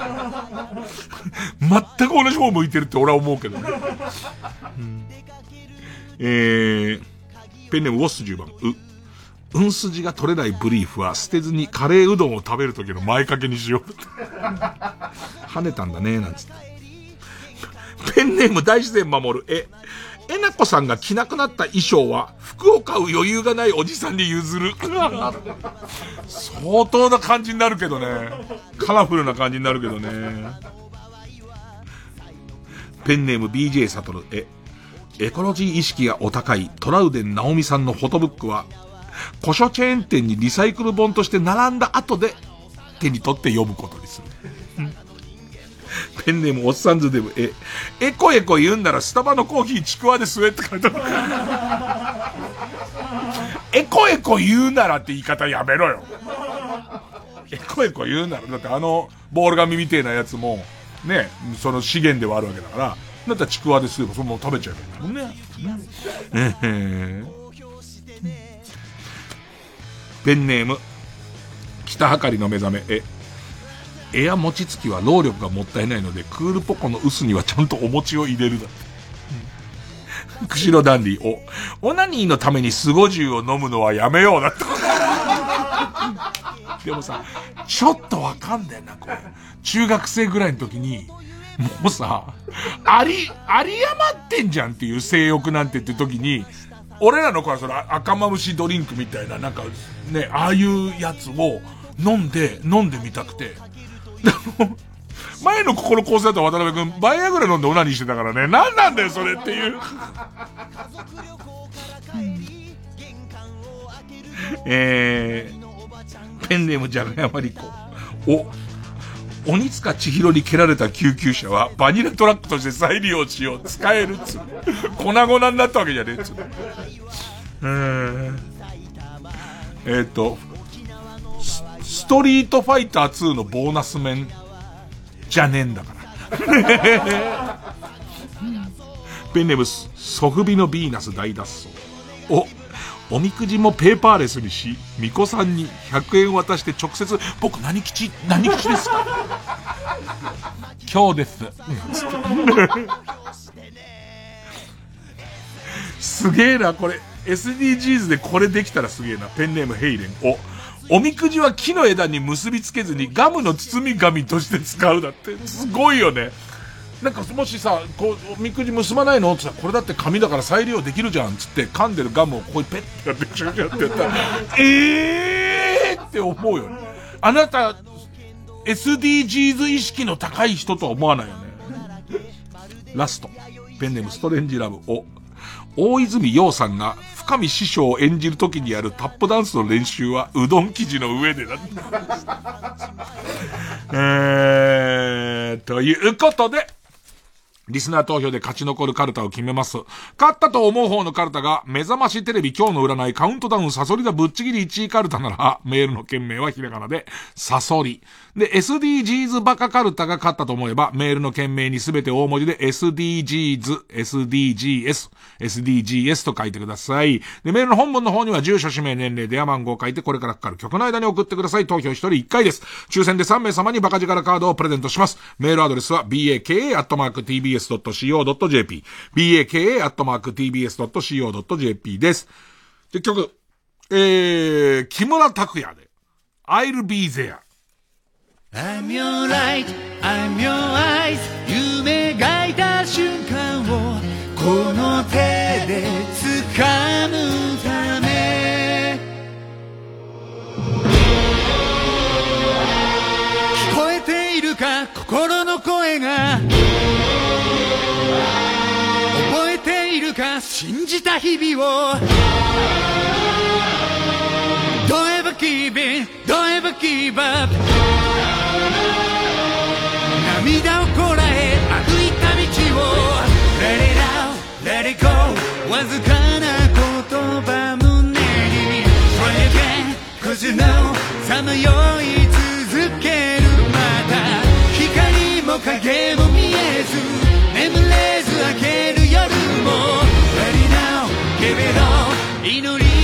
全く同じ方向いてるって俺は思うけどね。うん、えー、ペンネームウォッス10番、う。うんすじが取れないブリーフは捨てずにカレーうどんを食べる時の前掛けにしよう。跳ねたんだね、なんつって。ペンネーム大自然守る。え、えなこさんが着なくなった衣装は服を買う余裕がないおじさんに譲る。相当な感じになるけどね。カラフルな感じになるけどね。ペンネーム BJ サトル。え、エコロジー意識がお高いトラウデン直美さんのフォトブックは古書チェーン店にリサイクル本として並んだ後で手に取って読むことにする。ペンネームおっさんずでも、え、エコエコ言うんならスタバのコーヒーちくわで吸えって書いてある。エコエコ言うならって言い方やめろよ。エコエコ言うなら、だってあの、ボール紙みてえなやつも、ね、その資源ではあるわけだから、だったらちくわで吸えばそのまま食べちゃえばいいもんね。えへペンネーム、北はかりの目覚め、え、エア餅つきは労力がもったいないので、クールポコの薄にはちゃんとお餅を入れるだって。釧路ダンディ、お、オナニーのためにスゴジュウを飲むのはやめようだって。でもさ、ちょっとわかんだよな、これ。中学生ぐらいの時に、もうさ、あり、あり余ってんじゃんっていう性欲なんてって時に、俺らの子はその赤まぶしドリンクみたいな、なんかね、ああいうやつを飲んで、飲んでみたくて。前の心構成だった渡辺君、バイアグラ飲んでオナニーしてたからね、何なんだよそれっていう。えー、ペンネームじゃがやまりこ。お、鬼塚千尋に蹴られた救急車はバニラトラックとして再利用しよう。使えるっつう粉々になったわけじゃねえっつえー、え、っと、ストリートファイター2のボーナス面じゃねえんだから。ペンネームソフビのヴィーナス大脱走。お、おみくじもペーパーレスにし、巫女さんに100円渡して直接、僕何吉、何吉ですか？今日です。すげえな、これ。SDGs でこれできたらすげえな。ペンネームヘイレン。お、おみくじは木の枝に結びつけずにガムの包み紙として使うだって。すごいよね。なんかもしさ、こう、おみくじ結ばないの？ってさ、これだって紙だから再利用できるじゃんつって噛んでるガムをここにペッてやって、チューってやったら、えーって思うよね。あなた、SDGs 意識の高い人とは思わないよね。ラスト。ペンネームストレンジラブを、大泉洋さんが深見師匠を演じる時にやるタップダンスの練習はうどん生地の上でだった。えー、ということで、リスナー投票で勝ち残るカルタを決めます。勝ったと思う方のカルタが、目覚ましテレビ今日の占いカウントダウンサソリだぶっちぎり1位カルタなら、メールの件名はひらがなで、サソリ。で、SDGs バカカルタが勝ったと思えば、メールの件名にすべて大文字で SDGs、SDGs、SDGs と書いてください。で、メールの本文の方には住所、氏名、年齢、電話番号を書いて、これからかかる曲の間に送ってください。投票1人1回です。抽選で3名様にバカ力カードをプレゼントします。メールアドレスは baka.tv baka.tbs.co.jp、baka.tbs.co.jp です。で、曲、えー、木村拓哉で、I'll be there。I'm your light, I'm your eyes 夢描いた瞬間をこの手で掴むため聞こえているか心の声がか信じた日々を Don't ever give in, don't ever give up 涙をこらえ歩いた道を Let it out, let it go わずかな言葉胸に Try again, cause you know さまよい続けるまた光も影も見えず眠れず明ける夜も祈り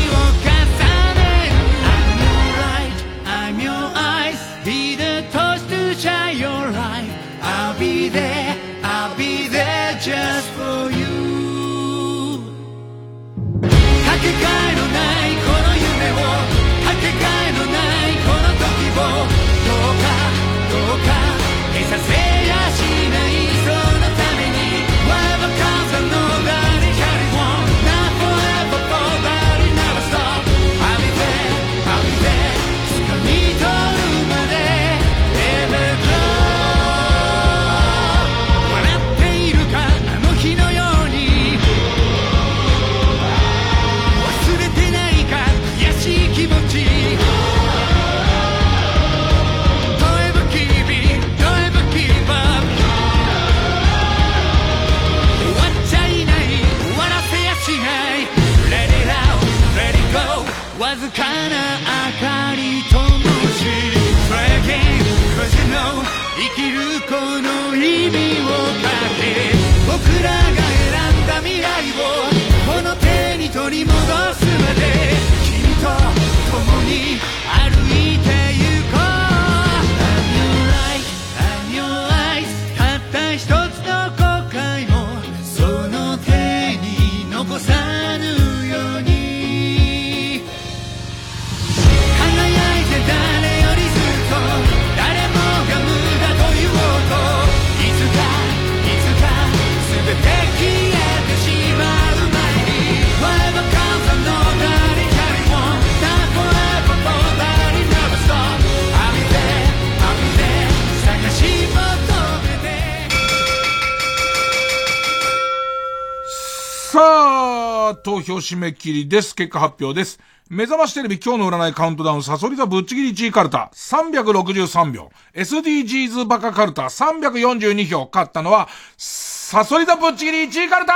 締め切りです。結果発表です。目覚ましテレビ今日の占いカウントダウン、サソリ座ぶっちぎり1位カルタ、363票。SDGs バカカルタ、342票。勝ったのは、サソリ座ぶっちぎり1位カルタ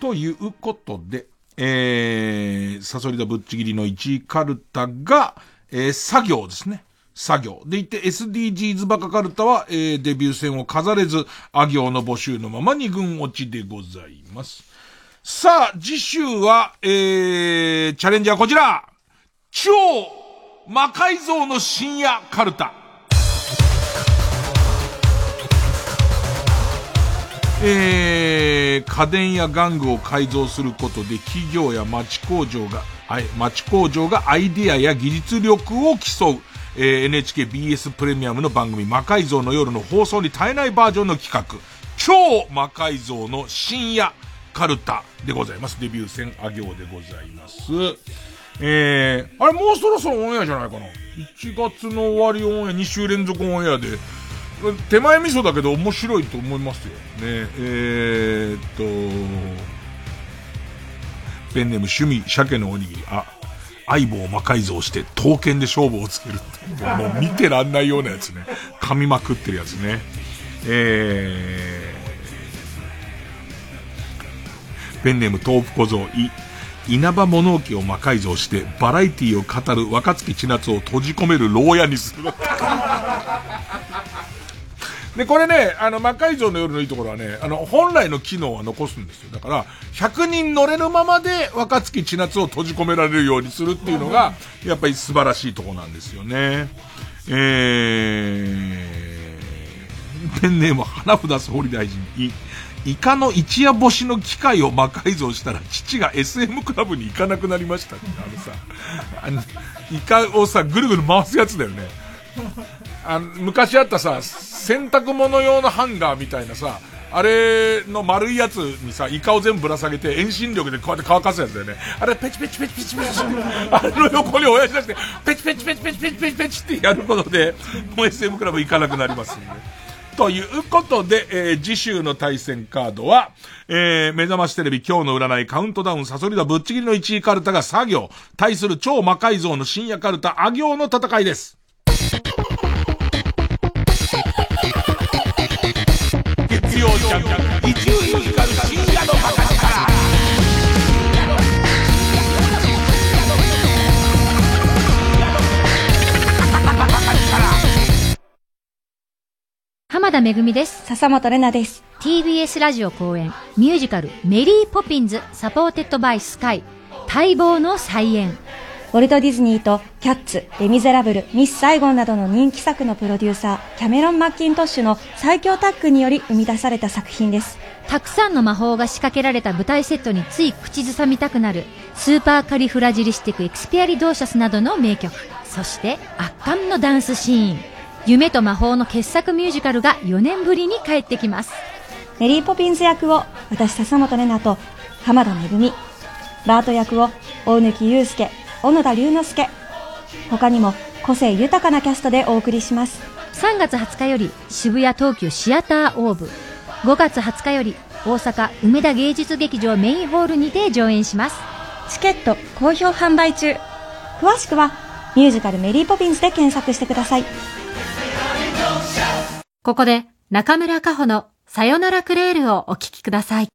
ということで、えー、サソリ座ぶっちぎりの1位カルタが、えー、作業ですね。作業。でいて SDGs バカカルタは、えー、デビュー戦を飾れず、あ行の募集のまま2軍落ちでございます。さあ、次週は、えー、チャレンジャーこちら超魔改造の深夜カルタ。えー、家電や玩具を改造することで企業や町工場が、あい町工場がアイデアや技術力を競う、えー NHKBS プレミアムの番組魔改造の夜の放送に耐えないバージョンの企画、超魔改造の深夜カルタでございます。デビュー戦あ行でございます。えー、あれもうそろそろオンエアじゃないかな ?1 月の終わりオンエア、2週連続オンエアで、手前味噌だけど面白いと思いますよ。ねえー、っと、ペンネーム趣味鮭のおにぎり。あ、相棒を魔改造して刀剣で勝負をつけるってもう見てらんないようなやつね。噛みまくってるやつね。えー、ペンネーム豆腐小僧、い、稲葉物置を魔改造してバラエティを語る若槻千夏を閉じ込める牢屋にする。で、これね、あの、魔改造の夜のいいところはね、あの、本来の機能は残すんですよ。だから、100人乗れるままで若槻千夏を閉じ込められるようにするっていうのが、やっぱり素晴らしいところなんですよね。えー、ペンネーム花札総理大臣、い、イカの一夜干しの機械を魔改造したら父が SM クラブに行かなくなりましたってあのさ、あの、イカをさ、ぐるぐる回すやつだよね。あの、昔あったさ、洗濯物用のハンガーみたいなさ、あれの丸いやつにさ、イカを全部ぶら下げて遠心力でこうやって乾かすやつだよね。あれペチペチペチペチペチ。あれの横に親父出して、ペチペチペチペチペチペチペチってやることで、もう SM クラブ行かなくなりますんで。ということで、えー、次週の対戦カードは、えー、目覚ましテレビ今日の占いカウントダウンサソリダぶっちぎりの1位カルタが作業、対する超魔改造の深夜カルタあ行の戦いです。濱田めぐみです。笹本玲奈です。TBS ラジオ公演ミュージカルメリーポピンズ supported by Sky 待望の再演。ウォルト・ディズニーとキャッツ、レ・ミゼラブル、ミス・サイゴンなどの人気作のプロデューサー、キャメロン・マッキントッシュの最強タッグにより生み出された作品です。たくさんの魔法が仕掛けられた舞台セットについ口ずさみたくなるスーパーカリフラジリスティック・エクスピアリドーシャスなどの名曲。そして圧巻のダンスシーン。夢と魔法の傑作ミュージカルが4年ぶりに帰ってきます。メリー・ポピンズ役を私笹本玲奈と浜田めぐみ、バート役を大貫祐介、小野田龍之介、他にも個性豊かなキャストでお送りします。3月20日より渋谷東急シアターオーブ5月20日より大阪梅田芸術劇場メインホールにて上演しますチケット好評販売中。詳しくはミュージカルメリー・ポピンズで検索してください。ここで中村佳穂のさよならクレールをお聴きください。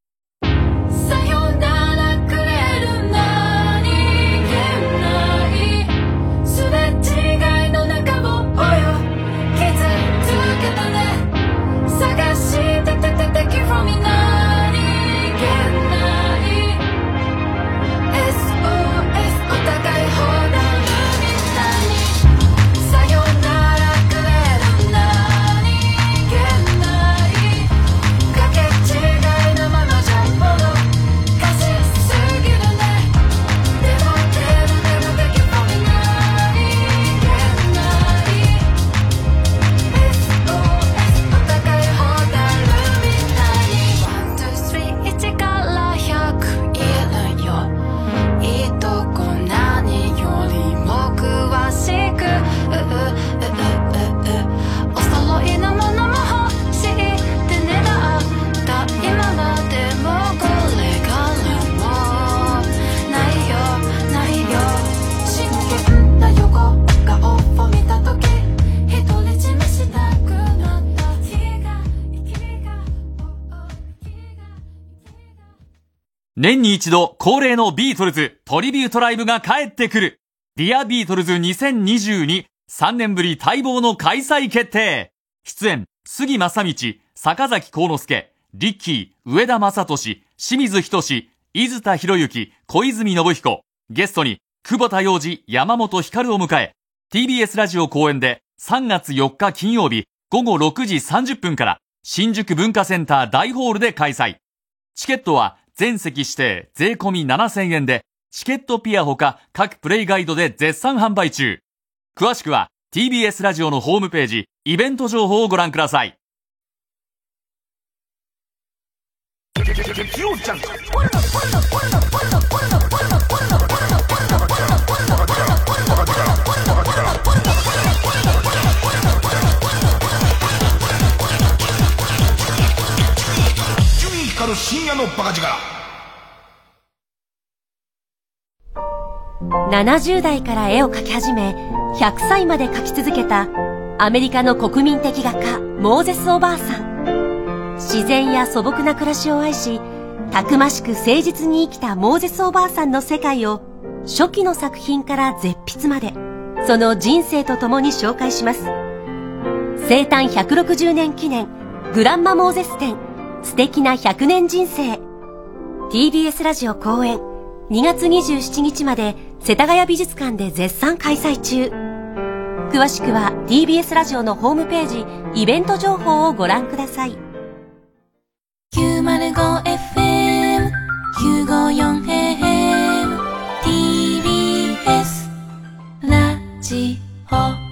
年に一度恒例のビートルズトリビュートライブが帰ってくる。ディアビートルズ2022、3年ぶり待望の開催決定。出演、杉真理、坂崎幸之助、リッキー、上田雅利、清水仁、伊豆田洋之、小泉信彦。ゲストに、久保田洋司、山本光を迎え、TBS ラジオ公演で3月4日金曜日午後6時30分から新宿文化センター大ホールで開催。チケットは全席指定税込7000円で、チケットピアほか各プレイガイドで絶賛販売中。詳しくは TBS ラジオのホームページ、イベント情報をご覧ください。月曜ジャンク深夜のバカ力70代から絵を描き始め、100歳まで描き続けたアメリカの国民的画家、モーゼスおばあさん。自然や素朴な暮らしを愛し、たくましく誠実に生きたモーゼスおばあさんの世界を、初期の作品から絶筆まで、その人生と共に紹介します。生誕160年記念、グランマモーゼス展、素敵な100年人生。TBS ラジオ公演、2月27日まで世田谷美術館で絶賛開催中。詳しくは TBS ラジオのホームページ、イベント情報をご覧ください。905FM 954AM TBS ラジオ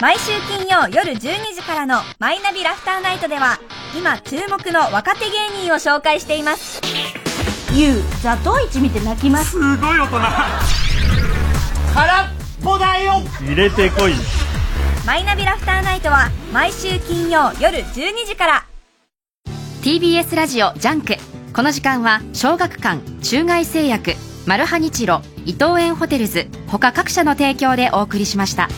毎週金曜夜12時からのマイナビラフターナイトでは今注目の若手芸人を紹介しています。ゆうザトウイチ見て泣きます。すごい大人。空っぽだよ。入れてこい。マイナビラフターナイトは毎週金曜夜12時から。TBS ラジオジャンク。この時間は小学館中外製薬マルハニチロ伊藤園ホテルズ他各社の提供でお送りしました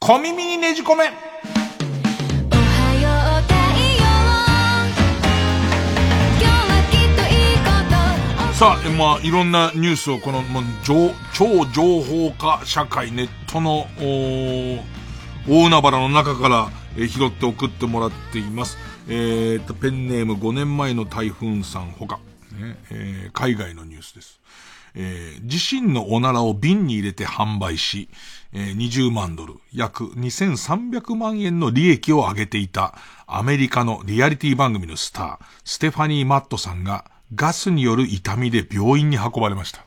小耳にねじ込め。さあ、まあ、いろんなニュースをこの、もう、超、情報化社会、ネットの、大海原の中から、えー拾って送ってもらっています。えーと、ペンネーム5年前の台風さんほか、ねえー海外のニュースです。えー自身のおならを瓶に入れて販売し、えー20万ドル、約2300万円の利益を上げていたアメリカのリアリティ番組のスター、ステファニー・マットさんがガスによる痛みで病院に運ばれました。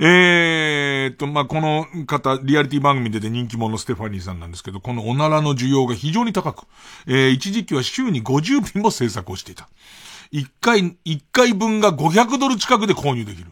えーっと、まあ、この方、リアリティ番組でで人気者のステファニーさんなんですけど、このおならの需要が非常に高く、えー一時期は週に50便も制作をしていた。一回、一回分が500ドル近くで購入できる。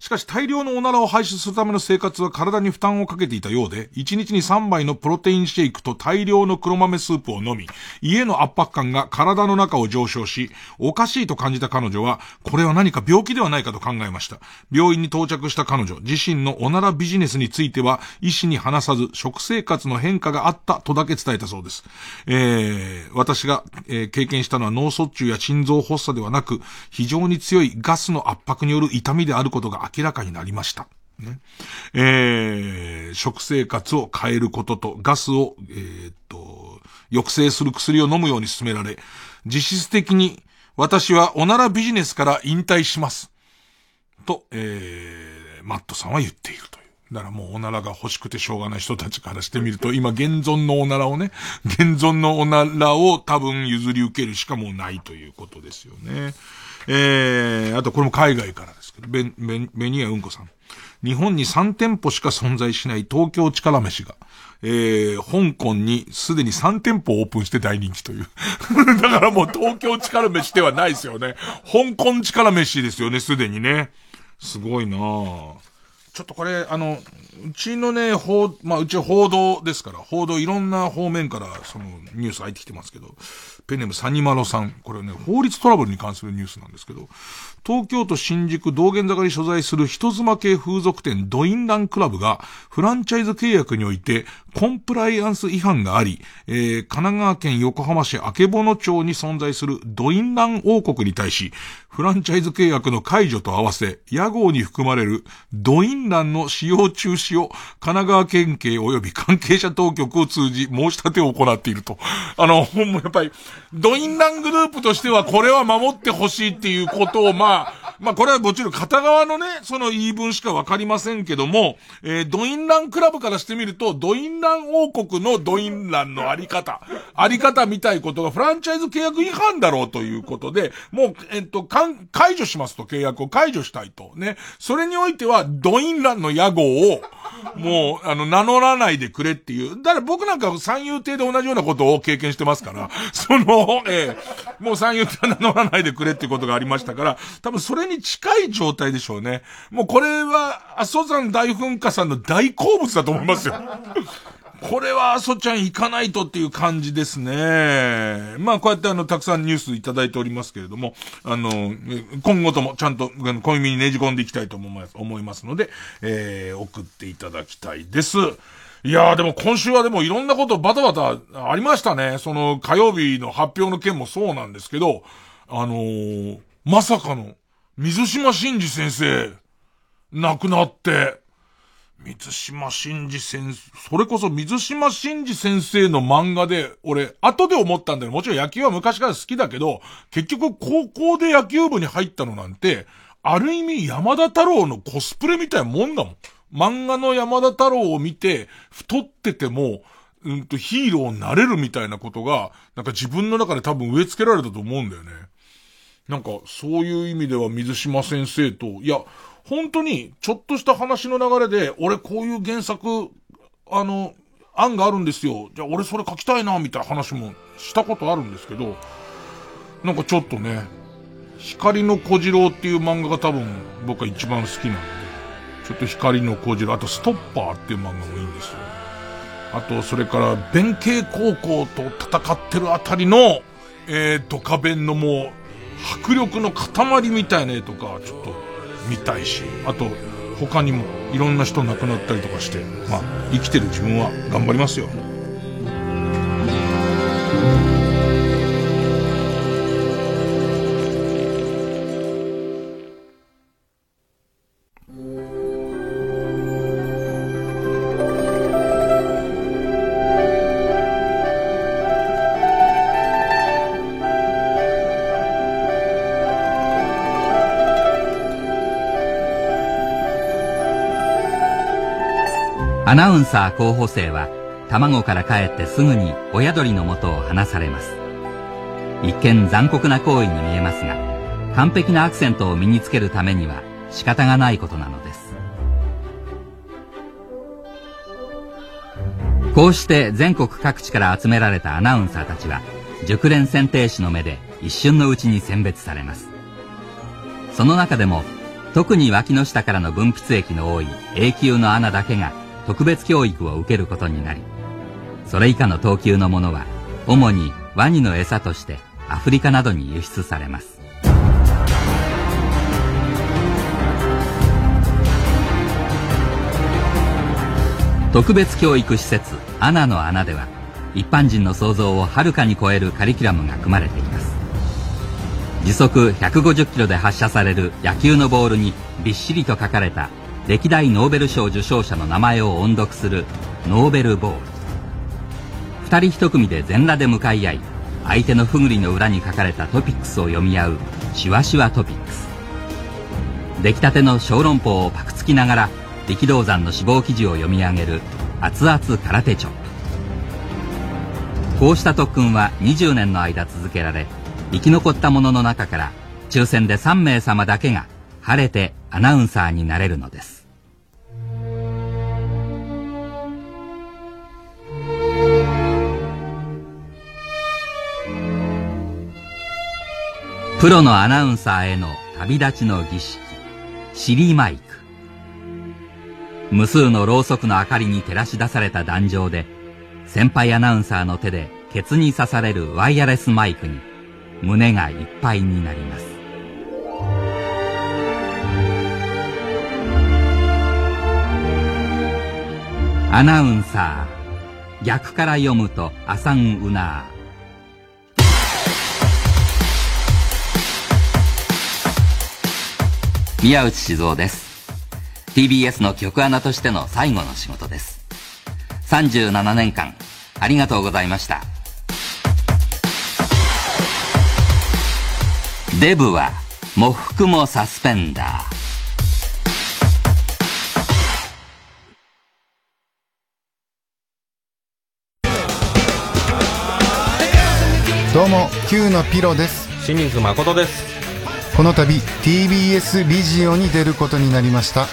しかし大量のおならを排出するための生活は体に負担をかけていたようで、1日に3杯のプロテインシェイクと大量の黒豆スープを飲み、家の圧迫感が体の中を上昇し、おかしいと感じた彼女は、これは何か病気ではないかと考えました。病院に到着した彼女、自身のおならビジネスについては、医師に話さず、食生活の変化があったとだけ伝えたそうです。えー、私が、えー経験したのは脳卒中や心臓発作ではなく、非常に強いガスの圧迫による痛みであることが明らかになりました。ねえー食生活を変えることとガスを、えーっと、抑制する薬を飲むように勧められ、実質的に私はおならビジネスから引退します。と、えー、マットさんは言っていると。だからもうおならが欲しくてしょうがない人たちからしてみると、今現存のおならをね、現存のおならを多分譲り受けるしかもうないということですよね。えー、あとこれも海外からですけど、ベ、ベ、ベニヤうんこさん。日本に3店舗しか存在しない東京力飯が、えー、香港にすでに3店舗オープンして大人気という。だからもう東京力飯ではないですよね。香港力飯ですよね、すでにね。すごいなぁ。ちょっとこれ、あの、うちのね、報、まあ、うち報道ですから、報道いろんな方面から、その、ニュース入ってきてますけど、ペンネムサニマロさん、これね、法律トラブルに関するニュースなんですけど、東京都新宿道玄坂に所在する人妻系風俗店ドインランクラブが、フランチャイズ契約において、コンプライアンス違反があり、えー、神奈川県横浜市曙町に存在するドインラン王国に対し、フランチャイズ契約の解除と合わせ、屋号に含まれるドインランの使用中止を神奈川県警及び関係者当局を通じ申し立てを行っていると。あの、ほんまやっぱり、ドインラングループとしてはこれは守ってほしいっていうことを、まあ、まあこれはもちろん片側のね、その言い分しかわかりませんけども、えードインランクラブからしてみると、ドインラン王国のドインランのあり方、あり方みたいことがフランチャイズ契約違反だろうということで、もう、えっと、かん解除しますと、契約を解除したいと。ね。それにおいては、ドインランの屋号を、もう、あの、名乗らないでくれっていう。だから僕なんか三遊亭で同じようなことを経験してますから、その、えーもう三遊亭は名乗らないでくれっていうことがありましたから、多分それにに近い状態でしょうね。もうこれは、阿蘇山大噴火さんの大好物だと思いますよ。これは阿蘇ちゃん行かないとっていう感じですね。まあこうやってあの、たくさんニュースいただいておりますけれども、あの、今後ともちゃんと小耳にねじ込んでいきたいと思います思いますので、えー、送っていただきたいです。いやーでも今週はでもいろんなことバタバタありましたね。その火曜日の発表の件もそうなんですけど、あのー、まさかの水島真司先生、亡くなって、水島真司先生、それこそ水島真司先生の漫画で、俺、後で思ったんだよ。もちろん野球は昔から好きだけど、結局高校で野球部に入ったのなんて、ある意味山田太郎のコスプレみたいなもんだもん。漫画の山田太郎を見て、太ってても、うんとヒーローになれるみたいなことが、なんか自分の中で多分植え付けられたと思うんだよね。なんか、そういう意味では水島先生と、いや、本当に、ちょっとした話の流れで、俺こういう原作、あの、案があるんですよ。じゃあ俺それ書きたいな、みたいな話もしたことあるんですけど、なんかちょっとね、光の小次郎っていう漫画が多分僕は一番好きなんで、ちょっと光の小次郎、あとストッパーっていう漫画もいいんですよ。あと、それから、弁慶高校と戦ってるあたりの、えー、ドカ弁のもう、迫力の塊みたいな絵とか、ちょっと、見たいし、あと、他にもいろんな人亡くなったりとかして、まあ、生きてる自分は頑張りますよ。アナウンサー候補生は卵から帰ってすぐに親鳥の元を離されます。一見残酷な行為に見えますが完璧なアクセントを身につけるためには仕方がないことなのです。こうして全国各地から集められたアナウンサーたちは熟練選定士の目で一瞬のうちに選別されます。その中でも特に脇の下からの分泌液の多い永久の穴だけが特別教育を受けることになりそれ以下の等級のものは主にワニの餌としてアフリカなどに輸出されます。特別教育施設アナの穴では一般人の想像をはるかに超えるカリキュラムが組まれています。時速150キロで発射される野球のボールにびっしりと書かれた歴代ノーベル賞受賞者の名前を音読するノーベルボール。二人一組で全裸で向かい合い相手のふぐりの裏に書かれたトピックスを読み合うシュワシワトピックス。出来たての小籠包をパクつきながら力道山の死亡記事を読み上げる熱々空手チョップ。こうした特訓は20年の間続けられ生き残った者の中から抽選で3名様だけが晴れてアナウンサーになれるのです。プロのアナウンサーへの旅立ちの儀式シリマイク。無数のろうそくの明かりに照らし出された壇上で先輩アナウンサーの手でケツに刺されるワイヤレスマイクに胸がいっぱいになります。アナウンサー逆から読むとアサンウナー。宮内静雄です。TBS の局アナとしての最後の仕事です。37年間ありがとうございました。デブは喪服もサスペンダー。どうも Q のピロです。清水誠ですこの度 TBS リジオに出ることになりました。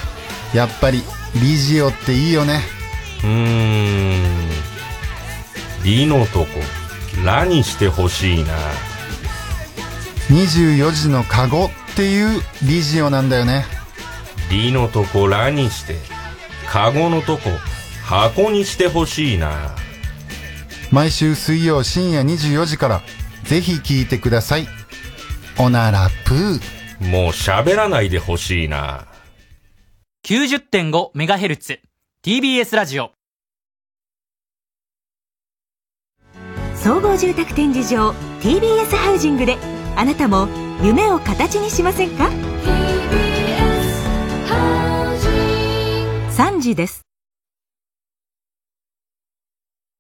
やっぱりリジオっていいよね。うーん。リのとこラにしてほしいな。24時のカゴっっていうリジオなんだよね。リのとこラにしてカゴのとこ箱にしてほしいな。毎週水曜深夜24時からぜひ聞いてくださいおならプー。もう喋らないでほしいな。90.5MHz TBS ラジオ。総合住宅展示場 TBS ハウジングであなたも夢を形にしませんか？3時です